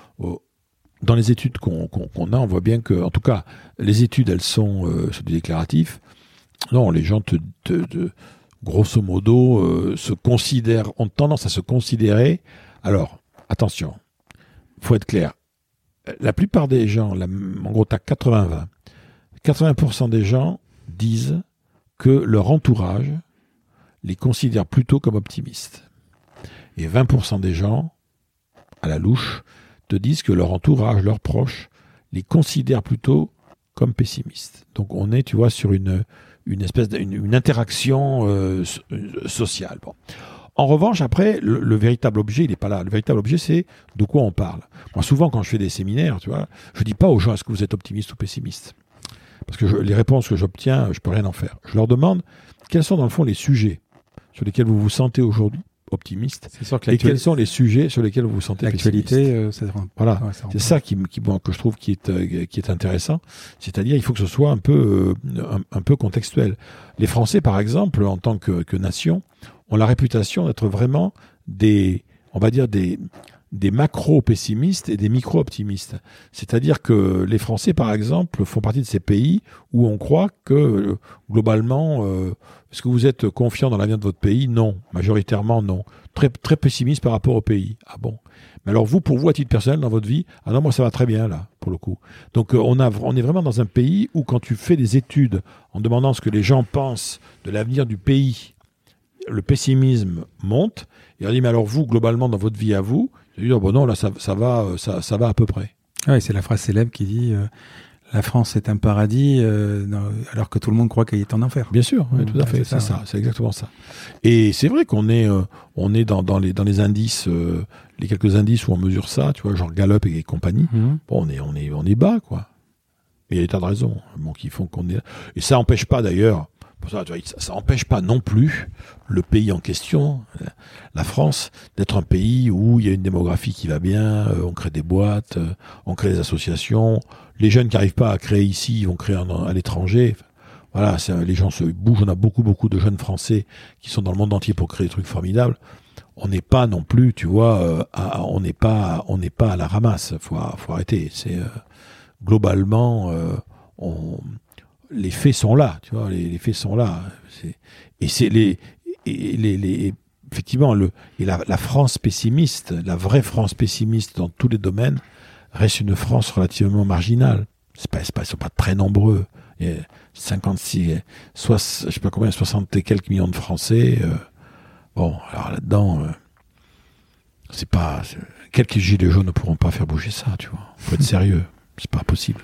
dans les études qu'on a, on voit bien que, en tout cas, les études, elles sont euh, sur du déclaratif. Non, les gens te, grosso modo, euh, se considèrent, ont tendance à se considérer. Alors, attention, faut être clair. La plupart des gens, en gros, tu as 80-20. 80%, des gens disent que leur entourage les considère plutôt comme optimistes. Et 20% des gens, à la louche, te disent que leur entourage, leurs proches, les considèrent plutôt comme pessimistes. Donc on est, tu vois, sur une, une espèce d'une interaction euh, euh, sociale. Bon. En revanche, après, le, véritable objet, il n'est pas là. Le véritable objet, c'est de quoi on parle. Moi, souvent, quand je fais des séminaires, tu vois, je dis pas aux gens est-ce que vous êtes optimiste ou pessimiste, parce que les réponses que j'obtiens, je peux rien en faire. Je leur demande quels sont dans le fond les sujets sur lesquels vous vous sentez aujourd'hui optimiste. Et quels sont les sujets sur lesquels vous vous sentez l'actualité euh, voilà. c'est ça qui, qui bon, que je trouve qui est euh, qui est intéressant. C'est-à-dire il faut que ce soit un peu euh, un, peu contextuel. Les Français par exemple en tant que, que nation ont la réputation d'être vraiment des on va dire des des macro-pessimistes et des micro-optimistes. C'est-à-dire que les Français, par exemple, font partie de ces pays où on croit que, globalement, euh, est-ce que vous êtes confiant dans l'avenir de votre pays? Non. Majoritairement, non. Très, très pessimiste par rapport au pays. Ah bon? Mais alors, vous, pour vous, à titre personnel, dans votre vie, ah non, moi, ça va très bien, là, pour le coup. Donc, euh, on, a, on est vraiment dans un pays où, quand tu fais des études en demandant ce que les gens pensent de l'avenir du pays, le pessimisme monte. Et on dit, mais alors vous, globalement, dans votre vie à vous, dire, bon non, là, ça, ça va, euh, ça, ça, va à peu près. Oui, c'est la phrase célèbre qui dit euh, La France est un paradis, euh, alors que tout le monde croit qu'elle est en enfer. Bien sûr, tout à fait, c'est ça, c'est exactement ça. Et c'est vrai qu'on est, on est dans, dans, les, dans les indices, les quelques indices où on mesure ça, tu vois, genre Gallup et compagnie. Mhm. Bon, on est, on, est, on est bas, quoi. Mais il y a des tas de raisons bon, qui font qu'on est. Et ça n'empêche pas d'ailleurs ça n'empêche pas non plus le pays en question, la France, d'être un pays où il y a une démographie qui va bien, euh, on crée des boîtes, euh, on crée des associations. Les jeunes qui n'arrivent pas à créer ici, ils vont créer à l'étranger. Voilà, les gens se bougent. On a beaucoup, beaucoup de jeunes Français qui sont dans le monde entier pour créer des trucs formidables. On n'est pas non plus, tu vois, euh, on n'est pas, on n'est pas à la ramasse. Faut, faut arrêter. C'est globalement, on les faits sont là, tu vois, les, faits sont là. Et c'est les, effectivement, le, la, France pessimiste, la vraie France pessimiste dans tous les domaines, reste une France relativement marginale. C'est pas, sont pas très nombreux. Il y a 56, soit, je sais pas combien, 60 et quelques millions de Français. euh, bon, alors là-dedans, euh, c'est pas, quelques gilets jaunes ne pourront pas faire bouger ça, tu vois. Faut être sérieux. C'est pas possible.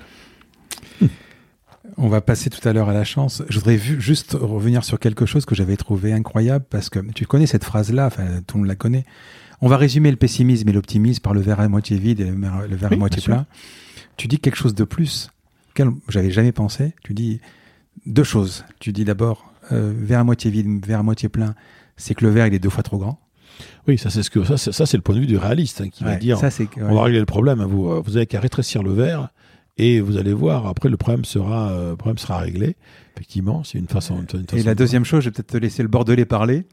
On va passer tout à l'heure à la chance. Je voudrais juste revenir sur quelque chose que j'avais trouvé incroyable parce que tu connais cette phrase-là, enfin tout le monde la connaît. On va résumer le pessimisme et l'optimisme par le verre à moitié vide et le verre Oui, à moitié plein. Tu dis quelque chose de plus auquel j'avais jamais pensé. Tu dis deux choses. Tu dis d'abord euh, verre à moitié vide, verre à moitié plein. C'est que le verre il est deux fois trop grand. Oui, ça c'est ce que ça, c'est- ça c'est le point de vue du réaliste hein, qui va dire ça on va régler le problème. hein, Vous, euh, vous avez qu'à rétrécir le verre et vous allez voir. Après, le problème sera, euh, le problème sera réglé. Effectivement, c'est une façon. une façon Et la de- deuxième chose, je vais peut-être te laisser le bordelais parler.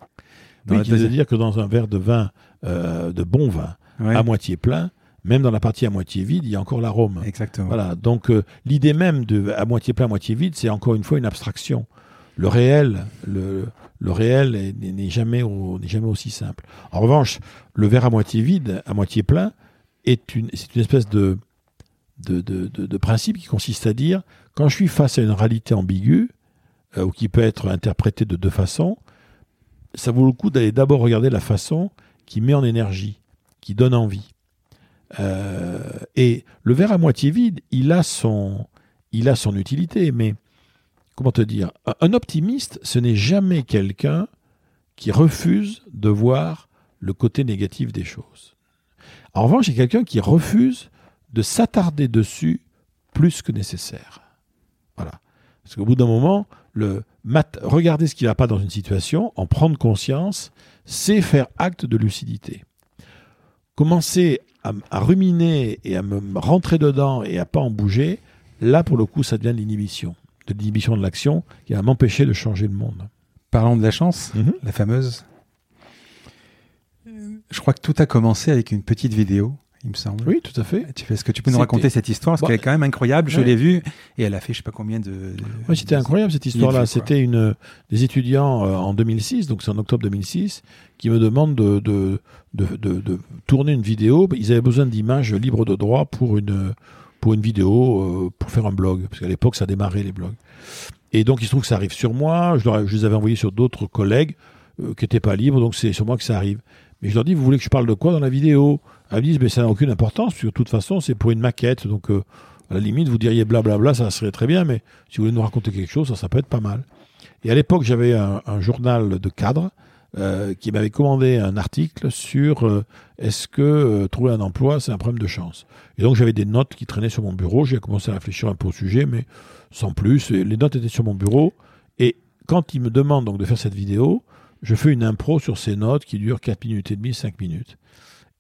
Dans oui, deuxième- dire que dans un verre de vin, euh, de bon vin, Ouais, à moitié plein, même dans la partie à moitié vide, il y a encore l'arôme. exactement. Voilà. Donc euh, l'idée même de à moitié plein, à moitié vide, c'est encore une fois une abstraction. Le réel, le, le réel est- n'est jamais, au- n'est jamais aussi simple. En revanche, le verre à moitié vide, à moitié plein, est une, c'est une espèce de, de, principe qui consiste à dire quand je suis face à une réalité ambiguë euh, ou qui peut être interprétée de deux façons, ça vaut le coup d'aller d'abord regarder la façon qui met en énergie, qui donne envie. Euh, et le verre à moitié vide, il a son, il a son utilité, mais comment te dire Un- Un optimiste, ce n'est jamais quelqu'un qui refuse de voir le côté négatif des choses. En revanche, c'est quelqu'un qui refuse de s'attarder dessus plus que nécessaire. Voilà. Parce qu'au bout d'un moment, le mat- regarder ce qui ne va pas dans une situation, en prendre conscience, c'est faire acte de lucidité. Commencer à, ruminer et à me me rentrer dedans et à pas en bouger, là pour le coup, ça devient de l'inhibition, de l'inhibition de l'action qui va m'empêcher de changer le monde. Parlons de la chance. Mhm. la fameuse. Je crois que tout a commencé avec une petite vidéo, il me semble. Oui, tout à fait. Est-ce que tu peux nous raconter cette histoire Parce Bah, qu'elle est quand même incroyable. Je ouais. l'ai vue et elle a fait je sais pas combien de. de- Oui, c'était incroyable cette histoire-là. C'était une des étudiants euh, en 2006, donc c'est en octobre 2006, qui me demandent de, tourner une vidéo. Ils avaient besoin d'images libres de droit pour une pour une vidéo, euh, pour faire un blog, parce qu'à l'époque ça démarrait les blogs. Et donc il se trouve que ça arrive sur moi. Je, leur ai- je les avais envoyés sur d'autres collègues euh, qui n'étaient pas libres, donc c'est sur moi que ça arrive. Mais je leur dis, vous voulez que je parle de quoi dans la vidéo? Elles me disent, mais ça n'a aucune importance, de toute façon c'est pour une maquette, donc euh, à la limite vous diriez blablabla, ça serait très bien, mais si vous voulez nous raconter quelque chose, ça, peut être pas mal. Et à l'époque, j'avais un, journal de cadre euh, qui m'avait commandé un article sur euh, est-ce que trouver un emploi, c'est un problème de chance. Et donc j'avais des notes qui traînaient sur mon bureau. J'ai commencé à réfléchir un peu au sujet, mais sans plus. Les notes étaient sur mon bureau. Et quand il me demande donc de faire cette vidéo, je fais une impro sur ces notes qui durent 4 minutes et demie, 5 minutes.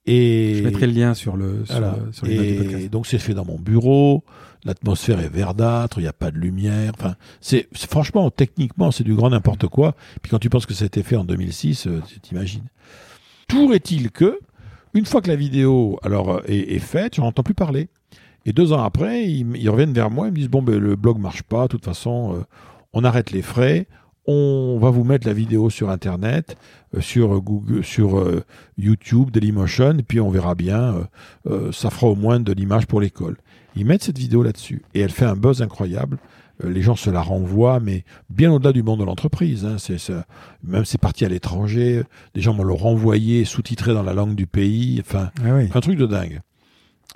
Et Je mettrai le lien sur le sur, voilà. le- sur les notes du et podcast. donc c'est fait dans mon bureau, l'atmosphère est verdâtre, il n'y a pas de lumière. Enfin, c'est franchement, techniquement, c'est du grand n'importe quoi. Puis quand tu penses que ça a été fait en 2006, euh, tu t'imagines. Toujours est-il que, une fois que la vidéo alors euh, est, est faite, j'en entends plus parler. Et deux ans après, ils reviennent vers moi, ils me disent bon ben le blog marche pas, de toute façon, euh, on arrête les frais. On va vous mettre la vidéo sur Internet, euh, sur Google, sur euh, YouTube, Dailymotion, et puis on verra bien. euh, euh, ça fera au moins de l'image pour l'école. Ils mettent cette vidéo là-dessus et elle fait un buzz incroyable. Euh, les gens se la renvoient, mais bien au-delà du monde de l'entreprise. hein. C'est, ça- même c'est parti à l'étranger. Des gens me l'ont renvoyé, sous-titré dans la langue du pays. Enfin, Ah oui. un truc de dingue.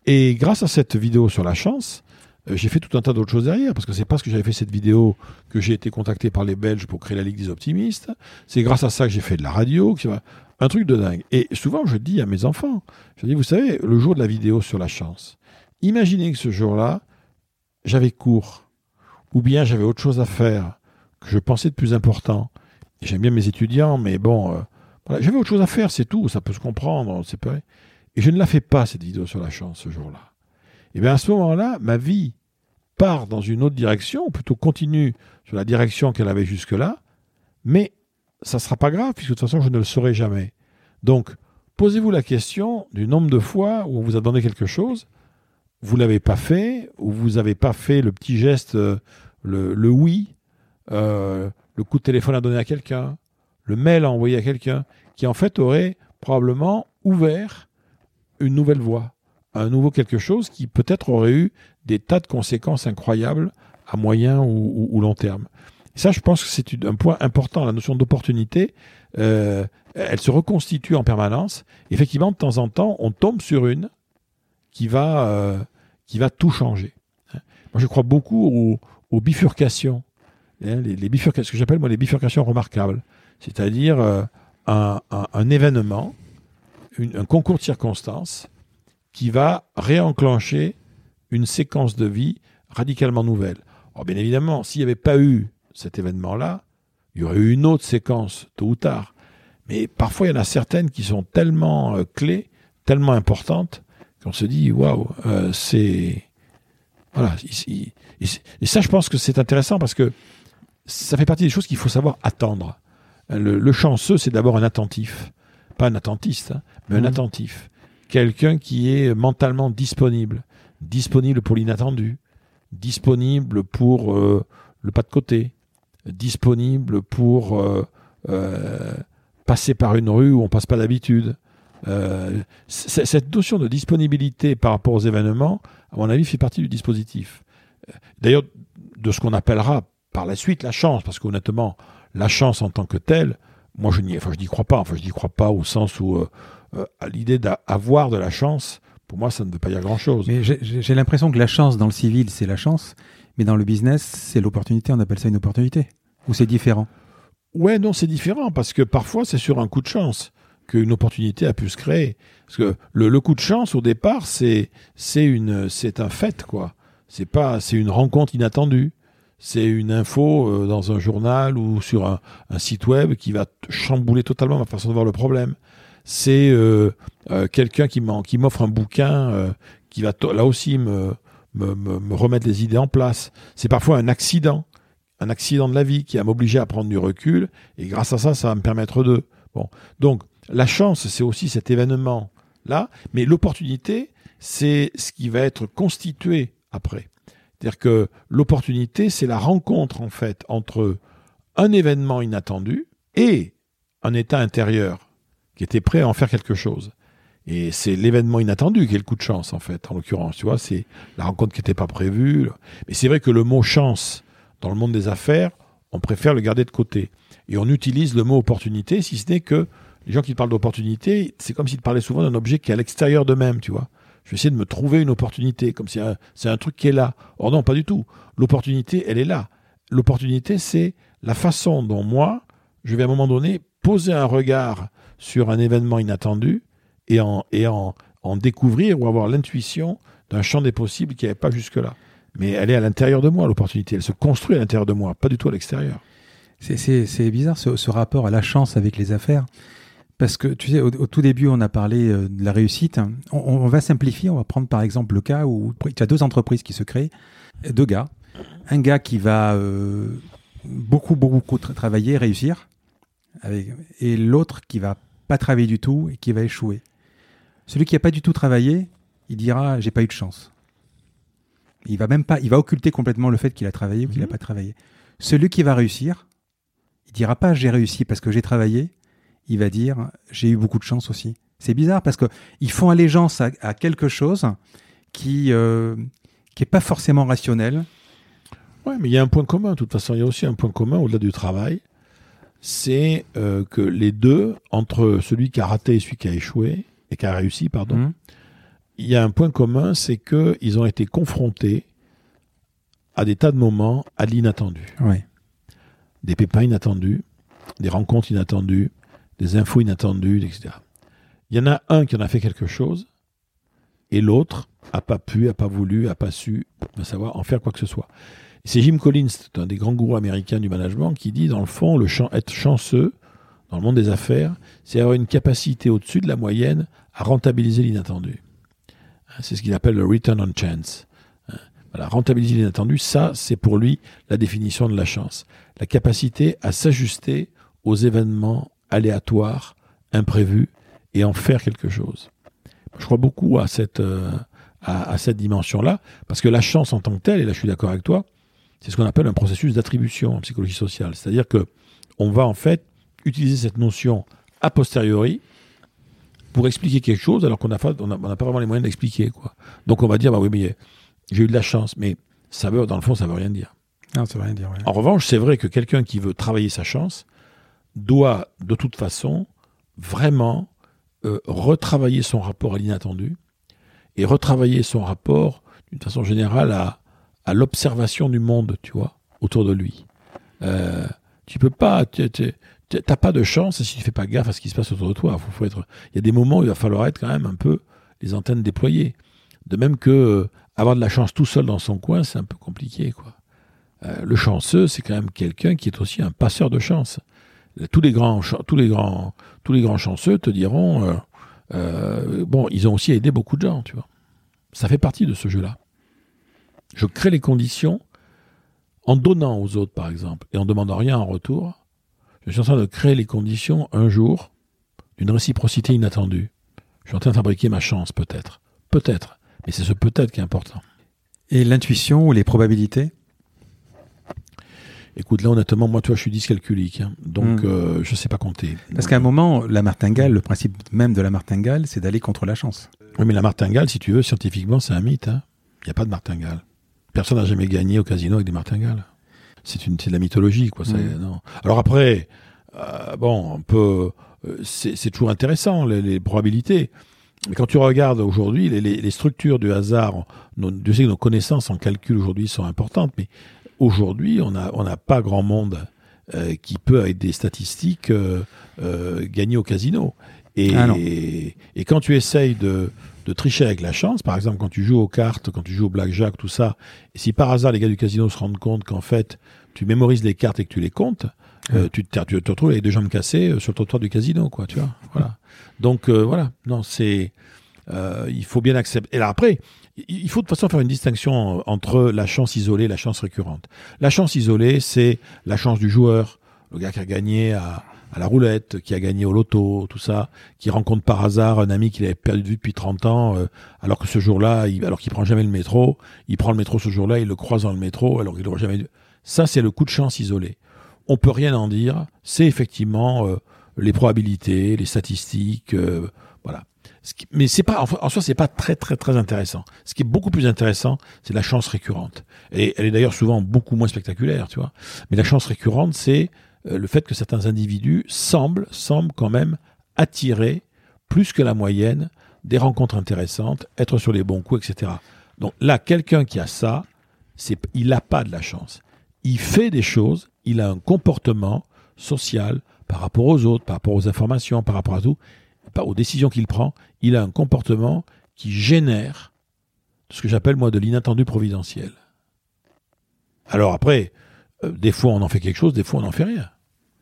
Et grâce à cette vidéo sur la chance, j'ai fait tout un tas d'autres choses derrière, parce que c'est parce que j'avais fait cette vidéo que j'ai été contacté par les Belges pour créer la Ligue des Optimistes. C'est grâce à ça que j'ai fait de la radio, un truc de dingue. Et souvent, je dis à mes enfants, je dis, vous savez, le jour de la vidéo sur la chance, imaginez que ce jour-là, j'avais cours, ou bien j'avais autre chose à faire, que je pensais de plus important. J'aime bien mes étudiants, mais bon, euh, voilà, j'avais autre chose à faire, c'est tout, ça peut se comprendre, c'est pas... Et je ne la fais pas, cette vidéo sur la chance, ce jour-là. Et bien à ce moment-là, ma vie part dans une autre direction, ou plutôt continue sur la direction qu'elle avait jusque-là, mais ça ne sera pas grave, puisque de toute façon, je ne le saurai jamais. Donc, posez-vous la question du nombre de fois où on vous a demandé quelque chose, vous l'avez pas fait, ou vous n'avez pas fait le petit geste, euh, le, le oui, euh, le coup de téléphone à donner à quelqu'un, le mail à envoyer à quelqu'un, qui en fait aurait probablement ouvert une nouvelle voie, un nouveau quelque chose qui peut-être aurait eu des tas de conséquences incroyables à moyen ou, long terme. Et ça, je pense que c'est un point important, la notion d'opportunité. Euh, elle se reconstitue en permanence. Effectivement, de temps en temps, on tombe sur une qui va, euh, qui va tout changer. Moi, je crois beaucoup aux, bifurcations. Hein, les, bifurcations, ce que j'appelle moi les bifurcations remarquables. C'est-à-dire euh, un, événement, un concours de circonstances qui va réenclencher une séquence de vie radicalement nouvelle. Alors bien évidemment, s'il n'y avait pas eu cet événement-là, il y aurait eu une autre séquence, tôt ou tard. Mais parfois, il y en a certaines qui sont tellement euh, clés, tellement importantes, qu'on se dit, waouh, euh, c'est... Voilà. Et, ça, je pense que c'est intéressant parce que ça fait partie des choses qu'il faut savoir attendre. Le, chanceux, c'est d'abord un attentif. Pas un attentiste, hein, mais un mmh. attentif. Quelqu'un qui est mentalement disponible. Disponible pour l'inattendu. Disponible pour euh, le pas de côté. Disponible pour passer par une rue où on passe pas d'habitude. Euh, cette notion de disponibilité par rapport aux événements, à mon avis, fait partie du dispositif. Euh, d'ailleurs, de ce qu'on appellera par la suite la chance, parce qu'honnêtement, la chance en tant que telle, moi je n'y enfin, je n'y crois pas. Enfin, je n'y crois pas au sens où euh, à l'idée d'avoir de la chance, pour moi, ça ne veut pas dire grand-chose. Mais j'ai l'impression que la chance dans le civil, c'est la chance, mais dans le business, c'est l'opportunité. On appelle ça une opportunité. Ou c'est différent? Ouais, non, c'est différent parce que parfois c'est sur un coup de chance qu'une opportunité a pu se créer. Parce que le, coup de chance au départ, c'est c'est une c'est un fait quoi. C'est pas c'est une rencontre inattendue. C'est une info euh, dans un journal ou sur un, site web qui va chambouler totalement ma façon de voir le problème. C'est euh, euh, quelqu'un qui m'offre un bouquin qui va là aussi me, me, me remettre les idées en place. C'est parfois un accident un accident de la vie qui va m'obliger à prendre du recul, et grâce à ça, ça va me permettre de. Bon, donc la chance, c'est aussi cet événement là, mais l'opportunité, c'est ce qui va être constitué après. C'est-à-dire que l'opportunité, c'est la rencontre en fait entre un événement inattendu et un état intérieur qui était prêt à en faire quelque chose. Et c'est l'événement inattendu qui est le coup de chance, en fait, en l'occurrence. Tu vois, c'est la rencontre qui n'était pas prévue. Mais c'est vrai que le mot chance, dans le monde des affaires, on préfère le garder de côté. Et on utilise le mot opportunité, si ce n'est que les gens qui parlent d'opportunité, c'est comme s'ils parlaient souvent d'un objet qui est à l'extérieur d'eux-mêmes, tu vois. Je vais essayer de me trouver une opportunité, comme si c'est un truc qui est là. Or non, pas du tout. L'opportunité, elle est là. L'opportunité, c'est la façon dont moi, je vais à un moment donné poser un regard sur un événement inattendu et en, et en, en découvrir ou avoir l'intuition d'un champ des possibles qui n'y avait pas jusque-là mais elle est à l'intérieur de moi, l'opportunité. Elle se construit à l'intérieur de moi, pas du tout à l'extérieur. C'est bizarre ce, rapport à la chance avec les affaires. Parce que, tu sais, au, tout début, on a parlé euh, de la réussite. On, va simplifier, on va prendre par exemple le cas où tu as deux entreprises qui se créent, deux gars. Un gars qui va euh, beaucoup, beaucoup travailler, réussir, et l'autre qui va pas travailler du tout et qui va échouer. Celui qui n'a pas du tout travaillé, il dira j'ai pas eu de chance. Il va même pas, il va occulter complètement le fait qu'il a travaillé ou qu'il n'a mhm. pas travaillé. Celui qui va réussir, il dira pas j'ai réussi parce que j'ai travaillé, il va dire j'ai eu beaucoup de chance aussi. C'est bizarre parce que ils font allégeance à, quelque chose qui euh, qui est pas forcément rationnel. Ouais, mais il y a un point commun. De toute façon, il y a aussi un point commun au-delà du travail, c'est euh, que les deux, entre celui qui a raté et celui qui a échoué et qui a réussi, pardon, mhm il y a un point commun, c'est qu'ils ont été confrontés à des tas de moments à l'inattendu. Des pépins inattendus, des rencontres inattendues, des infos inattendues, etc. Il y en a un qui en a fait quelque chose, et l'autre a pas pu, a pas voulu, a pas su, savoir en faire quoi que ce soit. C'est Jim Collins, un des grands gourous américains du management, qui dit dans le fond, être chanceux dans le monde des affaires, c'est avoir une capacité au-dessus de la moyenne à rentabiliser l'inattendu. C'est ce qu'il appelle le return on chance. Voilà, rentabiliser l'inattendu, ça, c'est pour lui la définition de la chance. La capacité à s'ajuster aux événements aléatoires, imprévus, et en faire quelque chose. Je crois beaucoup à cette, euh, à, cette dimension-là, parce que la chance en tant que telle, et là je suis d'accord avec toi, c'est ce qu'on appelle un processus d'attribution en psychologie sociale. C'est-à-dire que on va en fait utiliser cette notion a posteriori pour expliquer quelque chose alors qu'on n'a pas, on a, on a pas vraiment les moyens d'expliquer. quoi. Donc on va dire, bah oui, mais j'ai eu de la chance, mais ça veut, dans le fond, ça veut rien dire. Non, ça veut rien dire. ouais. En revanche, c'est vrai que quelqu'un qui veut travailler sa chance doit, de toute façon, vraiment euh, retravailler son rapport à l'inattendu et retravailler son rapport, d'une façon générale, à, à l'observation du monde, tu vois, autour de lui. Euh, tu peux pas, t'as pas de chance si tu fais pas gaffe à ce qui se passe autour de toi. Faut, être, il y a des moments où il va falloir être quand même un peu les antennes déployées. De même que euh, avoir de la chance tout seul dans son coin, c'est un peu compliqué, quoi. Euh, le chanceux, c'est quand même quelqu'un qui est aussi un passeur de chance. Tous les grands, tous les grands, tous les grands chanceux te diront, euh, euh, bon, ils ont aussi aidé beaucoup de gens, tu vois. Ça fait partie de ce jeu-là. Je crée les conditions en donnant aux autres, par exemple, et en demandant rien en retour. Je suis en train de créer les conditions un jour d'une réciprocité inattendue. Je suis en train de fabriquer ma chance, peut-être, peut-être, mais c'est ce peut-être qui est important. Et l'intuition ou les probabilités? Écoute, là, honnêtement, moi, toi, je suis dyscalculique, hein, donc Mm. euh, je sais pas compter. Parce qu'à un moment, la martingale, le principe même de la martingale, c'est d'aller contre la chance. Oui, mais la martingale, si tu veux, scientifiquement, c'est un mythe. hein. Il n'y a pas de martingale. Personne n'a jamais gagné au casino avec des martingales. C'est une, c'est de la mythologie, quoi. ça, Mm. non. Alors après, euh, bon, on peut, euh, c'est c'est toujours intéressant les, les probabilités. Mais quand tu regardes aujourd'hui les, les- les structures du hasard, nos, Dieu sait que nos connaissances en calcul aujourd'hui sont importantes, mais aujourd'hui, on n'a on pas grand monde euh, qui peut, avec des statistiques, gagner au casino. Et, Ah et quand tu essayes de, de tricher avec la chance, par exemple quand tu joues aux cartes, quand tu joues au blackjack, tout ça, et si par hasard les gars du casino se rendent compte qu'en fait tu mémorises les cartes et que tu les comptes, euh, tu, te, tu te retrouves avec deux jambes cassées euh, sur le trottoir du casino, quoi, tu vois. Voilà. Donc euh, voilà, non, c'est euh, il faut bien accepter. Et là après, il il faut de toute façon faire une distinction entre la chance isolée et la chance récurrente. La chance isolée, c'est la chance du joueur, le gars qui a gagné à, à la roulette, qui a gagné au loto, tout ça, qui rencontre par hasard un ami qu'il avait perdu de vue depuis 30 ans, euh, alors que ce jour-là, alors qu'il prend jamais le métro, il prend le métro ce jour-là, il le croise dans le métro, alors qu'il n'aurait jamais dû. Ça, c'est le coup de chance isolé. On peut rien en dire. C'est effectivement euh, les probabilités, les statistiques, euh, voilà. Ce qui- mais c'est pas, en, soi, c'est pas très très très intéressant. Ce qui est beaucoup plus intéressant, c'est la chance récurrente. Et elle est d'ailleurs souvent beaucoup moins spectaculaire, tu vois. Mais la chance récurrente, c'est le fait que certains individus semblent, semblent quand même attirer plus que la moyenne des rencontres intéressantes, être sur les bons coups, etc. Donc là, quelqu'un qui a ça, il n'a pas de la chance. Il fait des choses, il a un comportement social par rapport aux autres, par rapport aux informations, par rapport à tout, aux décisions qu'il prend. Il a un comportement qui génère ce que j'appelle moi de l'inattendu providentiel. Alors après, euh, des fois on en fait quelque chose, des fois on n'en fait rien.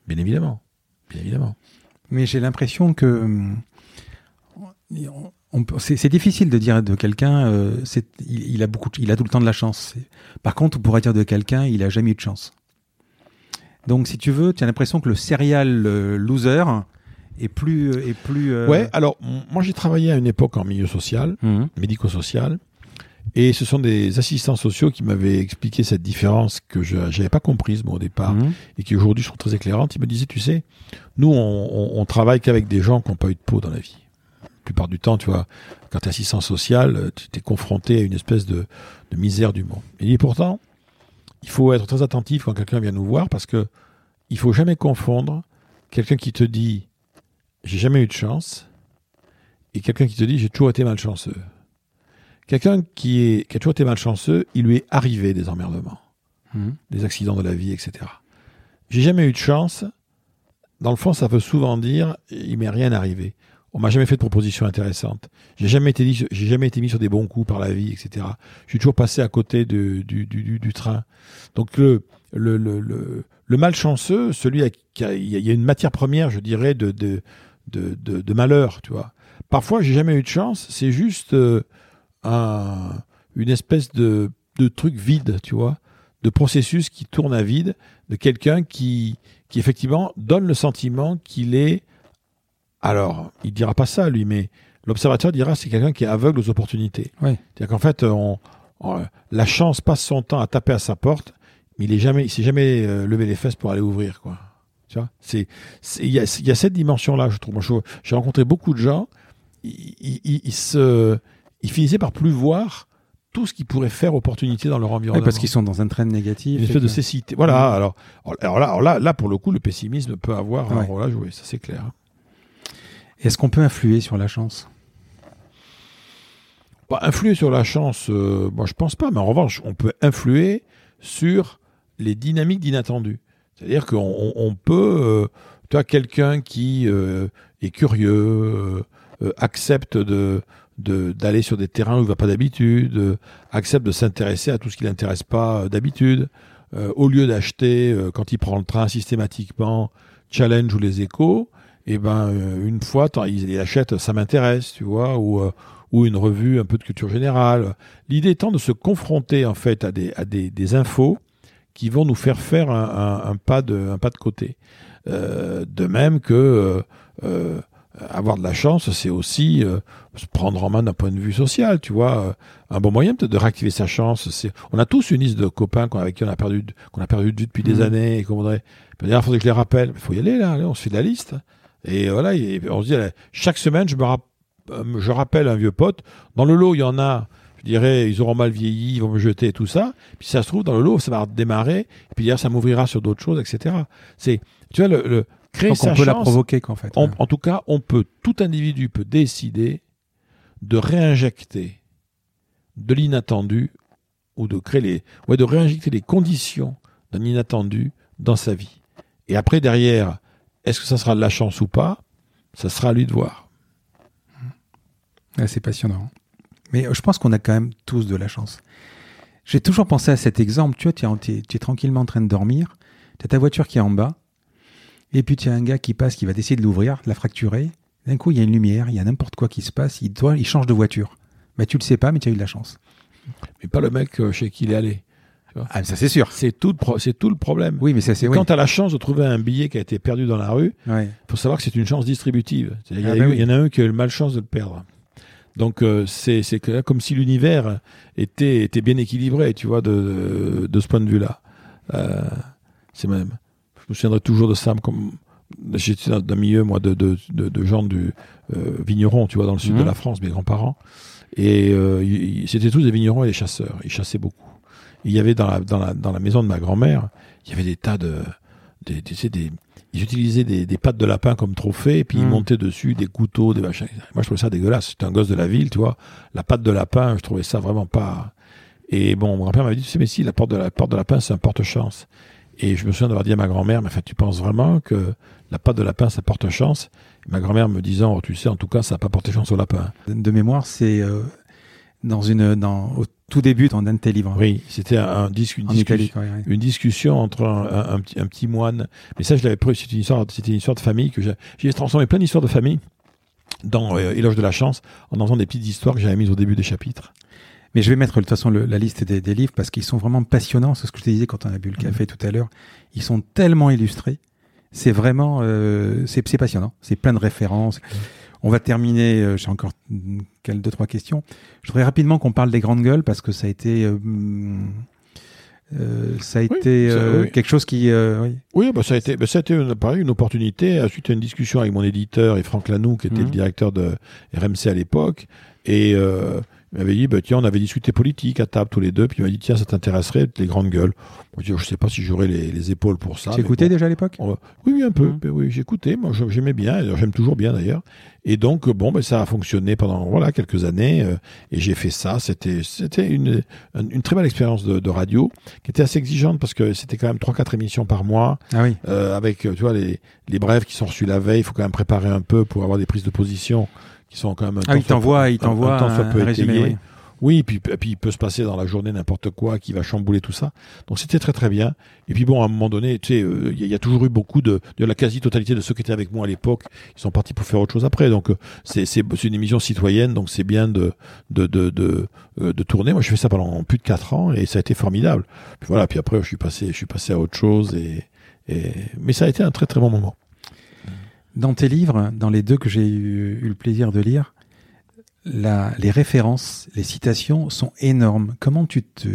Bien évidemment. Bien évidemment. Mais j'ai l'impression que peut- c'est difficile de dire de quelqu'un, euh, il, il a beaucoup, il a tout le temps de la chance. Par contre, on pourrait dire de quelqu'un, il a jamais eu de chance. Donc, si tu veux, tu as l'impression que le serial euh, loser est plus, euh, est plus. euh, Ouais, alors moi j'ai travaillé à une époque en milieu social, Mhm. médico-social, et ce sont des assistants sociaux qui m'avaient expliqué cette différence que je n'avais pas comprise au départ, Mhm. et qui aujourd'hui sont très éclairantes. Ils me disaient, tu sais, nous on, on, on travaille qu'avec des gens qui n'ont pas eu de peau dans la vie. La plupart du temps, tu vois, quand tu es assistant social, tu t'es confronté à une espèce de, de misère du monde. Dit pourtant, il faut être très attentif quand quelqu'un vient nous voir parce que il faut jamais confondre quelqu'un qui te dit j'ai jamais eu de chance et quelqu'un qui te dit j'ai toujours été malchanceux. Quelqu'un qui, est, qui a toujours été malchanceux, il lui est arrivé des emmerdements, Mhm. des accidents de la vie, etc. J'ai jamais eu de chance. Dans le fond, ça veut souvent dire il m'est rien arrivé. On m'a jamais fait de proposition intéressante. J'ai jamais été dit- j'ai jamais été mis sur des bons coups par la vie, etc. Je suis toujours passé à côté de- du, du, du, du train. Donc le le, le, le, le malchanceux, celui à qui a- il y a- il y a une matière première, je dirais, de de, de, de, de malheur, tu vois. Parfois, j'ai jamais eu de chance. C'est juste euh, un, une espèce de, de truc vide, tu vois, de processus qui tourne à vide, de quelqu'un qui, qui effectivement donne le sentiment qu'il est. Alors, il dira pas ça, lui, mais l'observateur dira c'est quelqu'un qui est aveugle aux opportunités. C'est-à-dire qu'en fait, on, on- la chance passe son temps à taper à sa porte, mais il est jamais, il s'est jamais euh, levé les fesses pour aller ouvrir, quoi. Tu vois, c'est, il y a, il y a cette dimension-là, je trouve. Moi, j'ai rencontré beaucoup de gens, ils, ils- ils se, ils finissaient par plus voir tout ce qui pourrait faire opportunité dans leur environnement. parce qu'ils sont dans un train négatif. une espèce de cécité. Voilà. Alors, alors là, alors là, là, pour le coup, le pessimisme peut avoir un rôle à jouer. Ça, c'est clair. Est-ce qu'on peut influer sur la chance? Bah, influer sur la chance, euh, moi je pense pas, mais en revanche, on peut influer sur les dynamiques d'inattendu. C'est-à-dire qu'on on, peut, euh, tu vois, quelqu'un qui euh, est curieux, euh, accepte de de- d'aller sur des terrains où il va pas d'habitude, euh, accepte de s'intéresser à tout ce qui l'intéresse pas euh, d'habitude, euh, au lieu d'acheter euh, quand il prend le train systématiquement Challenge ou les Échos, et ben euh, une fois il, il achète ça m'intéresse, tu vois, ou ou une revue un peu de culture générale. L'idée étant de se confronter en fait à des, à des, des infos qui vont nous faire faire un, un- un pas, de, un pas de côté. De même que avoir de la chance, c'est aussi euh, se prendre en main d'un point de vue social, tu vois. Euh, Un bon moyen peut-être de réactiver sa chance. C'est, on a tous une liste de copains qu'on, avec qui on a perdu, de- qu'on a perdu de vue depuis des Mhm. années et qu'on voudrait. Il faudrait que je les rappelle. Il faut y aller là, allez, on se fait de la liste. Et voilà, et on se dit, allez, chaque semaine, je me rappelle euh, je rappelle un vieux pote. Dans le lot, il y en a, je dirais, ils auront mal vieilli, ils vont me jeter et tout ça. Puis ça se trouve, dans le lot, ça va redémarrer. Et puis d'ailleurs, ça m'ouvrira sur d'autres choses, etc. C'est, tu vois, le, le créer Donc sa on peut la provoquer, quoi, en fait. on- en tout cas, on peut, tout individu peut décider de réinjecter de l'inattendu ou de créer les, ouais, de réinjecter les conditions d'un inattendu dans sa vie. Et après, derrière, est-ce que ça sera de la chance ou pas? Ça sera à lui de voir. Ouais, c'est passionnant. Mais euh, je pense qu'on a quand même tous de la chance. J'ai toujours pensé à cet exemple. Tu vois, tu es, es tranquillement en train de dormir. Tu as ta voiture qui est en bas. Et puis tu as un gars qui passe, qui va essayer de l'ouvrir, de la fracturer. D'un coup, il y a une lumière, il y a n'importe quoi qui se passe. Il, doit, il change de voiture. Bah, tu le sais pas, mais tu as eu de la chance. Mais pas le mec euh, chez qui il est allé. Ah, ça c'est sûr. C'est tout, le pro- c'est tout le problème. Oui, mais ça c'est oui. Quand tu as la chance de trouver un billet qui a été perdu dans la rue, Ouais. il faut savoir que c'est une chance distributive. Ah il, y a bah oui. il y en a un qui a eu le malchance de le perdre. Donc euh, c'est comme si l'univers était, était bien équilibré, tu vois, de, de ce point de vue-là. Euh, c'est même. Je me souviendrai toujours de ça. Comme j'étais dans un milieu moi de, de, de, de gens du euh, vignerons, tu vois, dans le sud Mhm. de la France, mes grands-parents. Et euh, c'était tous des vignerons et des chasseurs. Ils chassaient beaucoup. Il y avait dans la, dans la, dans la maison de ma grand-mère, il y avait des tas de, des, sais, des, ils utilisaient des, des pattes de lapin comme trophée, et puis ils Mm. montaient dessus des couteaux, des machins. Moi, je trouvais ça dégueulasse. J'étais un gosse de la ville, tu vois. La patte de lapin, je trouvais ça vraiment pas. Et bon, mon grand-père m'avait dit, tu sais, mais si, la porte de la porte de lapin, c'est un porte-chance. Et je me souviens d'avoir dit à ma grand-mère, mais enfin, tu penses vraiment que la patte de lapin, ça porte chance? Et Ma grand-mère me disant, oh, tu sais, en tout cas, ça n'a pas porté chance au lapin. De mémoire, c'est euh, dans une, dans, au tout début dans un de tes livres. Oui, c'était un, un disque, une discussion. Italie. ouais, ouais. une discussion entre un, un- un petit, un petit moine. Mais ça, je l'avais pris, c'était une histoire, c'était une histoire de famille que j'ai, transformé plein d'histoires de famille dans euh, Éloge de la chance en entendant des petites histoires que j'avais mises au début des chapitres. Mais je vais mettre de toute façon le- la liste des, des livres parce qu'ils sont vraiment passionnants. C'est ce que je te disais quand on a bu le café tout à l'heure. Ils sont tellement illustrés. C'est vraiment, euh, c'est passionnant. C'est plein de références. On va terminer. euh, J'ai encore deux trois questions. Je voudrais rapidement qu'on parle des grandes gueules parce que ça a été, euh, euh, ça a Oui, été ça, euh, oui. quelque chose qui, euh, oui. Oui, bah, ça a été, bah, ça a été une, pareil, une opportunité, suite à une discussion avec mon éditeur et Franck Lanoux, qui était Mhm. le directeur de RMC à l'époque. Et euh, il m'avait dit, bah, tiens, on avait discuté politique à table tous les deux. Puis il m'a dit, tiens, ça t'intéresserait, les grandes gueules. Moi, je sais pas si j'aurais les, les épaules pour ça. tu mais écoutais bon. déjà à l'époque? On Oui, oui, un peu. Ben Oui, j'écoutais. Moi, j'aimais bien. J'aime toujours bien, d'ailleurs. Et donc, bon, ben, ça a fonctionné pendant voilà quelques années. euh, et j'ai fait ça. C'était, c'était une, une, une très belle expérience de, de radio, qui était assez exigeante parce que c'était quand même trois, quatre émissions par mois, Ah oui. euh, avec, euh, tu vois, les, les brèves qui sont reçus la veille. Il faut quand même préparer un peu pour avoir des prises de position qui sont quand même. un Ah, il t'envoie, il t'envoie un un, un résumé. oui. Oui, puis, puis il peut se passer dans la journée n'importe quoi qui va chambouler tout ça. Donc c'était très très bien. Et puis bon, à un moment donné, tu sais, euh, il y, a- il y a toujours eu beaucoup de, de la quasi-totalité de ceux qui étaient avec moi à l'époque, ils sont partis pour faire autre chose après. Donc euh, c'est c'est c'est une émission citoyenne, donc c'est bien de de de de, euh, de tourner. Moi, je fais ça pendant plus de quatre ans et ça a été formidable. Puis voilà, puis après je suis passé je suis passé à autre chose et, et mais ça a été un très très bon moment. Dans tes livres, dans les deux que j'ai eu, eu le plaisir de lire, les références, les citations sont énormes. Comment tu te,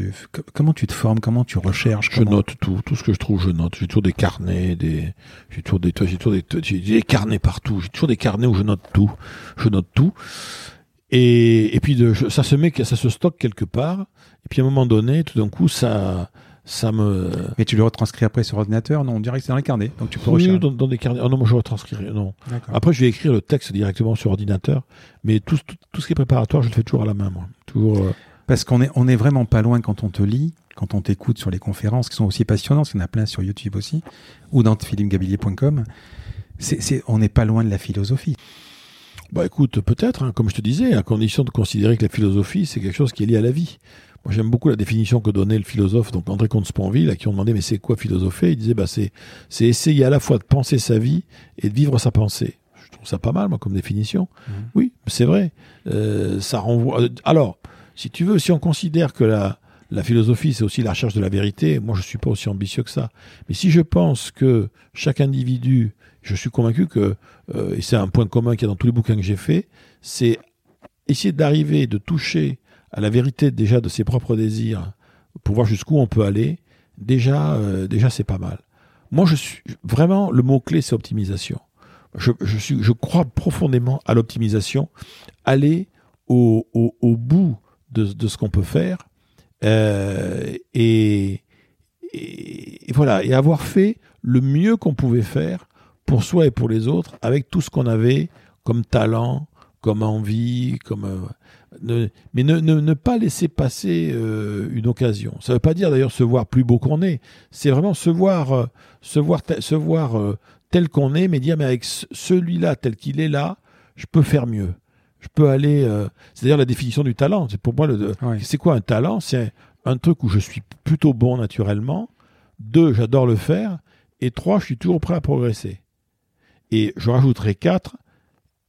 comment tu te formes, comment tu recherches? Je note tout, tout ce que je trouve, je note. J'ai toujours des carnets, des, j'ai toujours des, j'ai toujours des, j'ai des carnets partout. J'ai toujours des carnets où je note tout, je note tout. Et, et puis de, ça se met, ça se stocke quelque part. Et puis à un moment donné, tout d'un coup, ça, ça me. Mais tu le retranscris après sur ordinateur Non, on dirait que c'est dans les carnets. Donc tu peux oui, dans, dans, des carnets. Oh non, moi je retranscrirai. Non. Après, je vais écrire le texte directement sur ordinateur. Mais tout, tout, ce qui est préparatoire, je le fais toujours à la main, moi. Toujours. Euh, Parce qu'on est, on est vraiment pas loin quand on te lit, quand on t'écoute sur les conférences qui sont aussi passionnantes. Il y en a plein sur YouTube aussi, ou dans philippegabillier.com. C'est, on n'est pas loin de la philosophie. Bah écoute, peut-être, hein, comme je te disais, à condition de considérer que la philosophie, c'est quelque chose qui est lié à la vie. Moi, j'aime beaucoup la définition que donnait le philosophe, donc André Comte-Sponville, à qui on demandait mais c'est quoi philosopher? Il disait bah c'est c'est essayer à la fois de penser sa vie et de vivre sa pensée. Je trouve ça pas mal, moi, comme définition. Mmh. Oui, c'est vrai. Euh, ça renvoie. Euh, alors, si tu veux, si on considère que la la philosophie, c'est aussi la recherche de la vérité. Moi, je suis pas aussi ambitieux que ça. Mais si je pense que chaque individu, je suis convaincu que, euh, et c'est un point commun qu'il y a dans tous les bouquins que j'ai fait, c'est essayer d'arriver, de toucher à la vérité déjà de ses propres désirs pour voir jusqu'où on peut aller, déjà, euh, déjà c'est pas mal. Moi, je suis vraiment le mot clé, c'est optimisation. Je, je, suis, je crois profondément à l'optimisation, aller au, au, au, bout de, de ce qu'on peut faire euh, et, et, voilà, et avoir fait le mieux qu'on pouvait faire pour soi et pour les autres avec tout ce qu'on avait comme talent, comme envie, comme euh, mais ne, ne, pas laisser passer euh, une occasion. Ça ne veut pas dire d'ailleurs se voir plus beau qu'on est. C'est vraiment se voir, euh, se voir, se voir euh, tel qu'on est, mais dire mais avec celui-là tel qu'il est là, je peux faire mieux. Je peux aller. c'est d'ailleurs la définition du talent. C'est pour moi le. C'est quoi un talent? C'est un truc où je suis plutôt bon naturellement. Deux, j'adore le faire. Et trois, je suis toujours prêt à progresser. Et je rajouterai quatre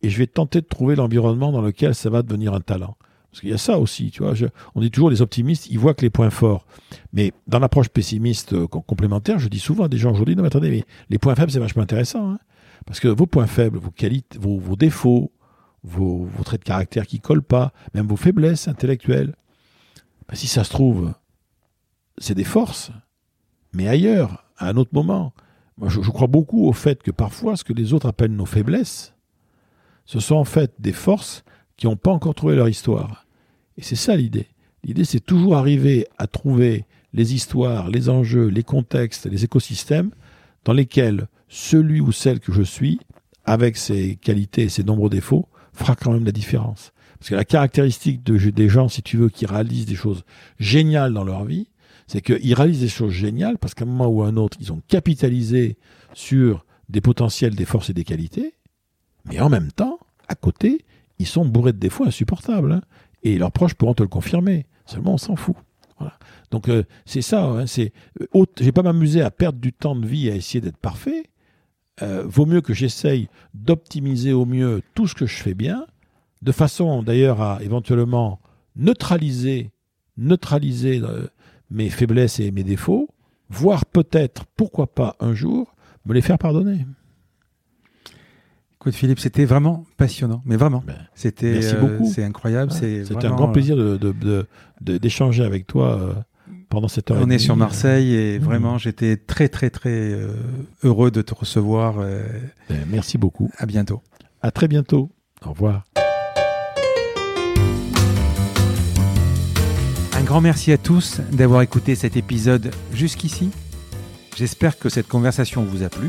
et je vais tenter de trouver l'environnement dans lequel ça va devenir un talent. Parce qu'il y a ça aussi, tu vois. on dit toujours les optimistes, ils voient que les points forts. Mais dans l'approche pessimiste euh, complémentaire, je dis souvent à des gens aujourd'hui, non mais attendez, les points faibles, c'est vachement intéressant. Hein. parce que vos points faibles, vos qualités, vos, défauts, vos, traits de caractère qui collent pas, même vos faiblesses intellectuelles, ben, si ça se trouve, c'est des forces, mais ailleurs, à un autre moment. Je crois beaucoup au fait que parfois, ce que les autres appellent nos faiblesses, ce sont en fait des forces qui n'ont pas encore trouvé leur histoire. Et c'est ça l'idée. L'idée, c'est toujours arriver à trouver les histoires, les enjeux, les contextes, les écosystèmes dans lesquels celui ou celle que je suis, avec ses qualités et ses nombreux défauts, fera quand même la différence. Parce que la caractéristique de, des gens, si tu veux, qui réalisent des choses géniales dans leur vie, c'est qu'ils réalisent des choses géniales parce qu'à un moment ou à un autre, ils ont capitalisé sur des potentiels, des forces et des qualités, mais en même temps, à côté, ils sont bourrés de défauts insupportables. Hein. et leurs proches pourront te le confirmer. Seulement, on s'en fout. Voilà. Donc, euh, c'est ça. Hein, c'est, euh, j'ai pas m'amuser à perdre du temps de vie à essayer d'être parfait. Euh, vaut mieux que j'essaye d'optimiser au mieux tout ce que je fais bien, de façon d'ailleurs à éventuellement neutraliser, neutraliser mes faiblesses et mes défauts, voire peut-être, pourquoi pas un jour, me les faire pardonner. Écoute Philippe, c'était vraiment passionnant, mais vraiment. Ben, c'était, merci euh, beaucoup. c'est incroyable. c'est c'était un grand plaisir de, d'échanger avec toi euh, pendant cette heure. On est sur Marseille et mmh. vraiment, j'étais très très très euh, heureux de te recevoir. Ben, merci beaucoup. À bientôt. À très bientôt. Au revoir. Un grand merci à tous d'avoir écouté cet épisode jusqu'ici. J'espère que cette conversation vous a plu.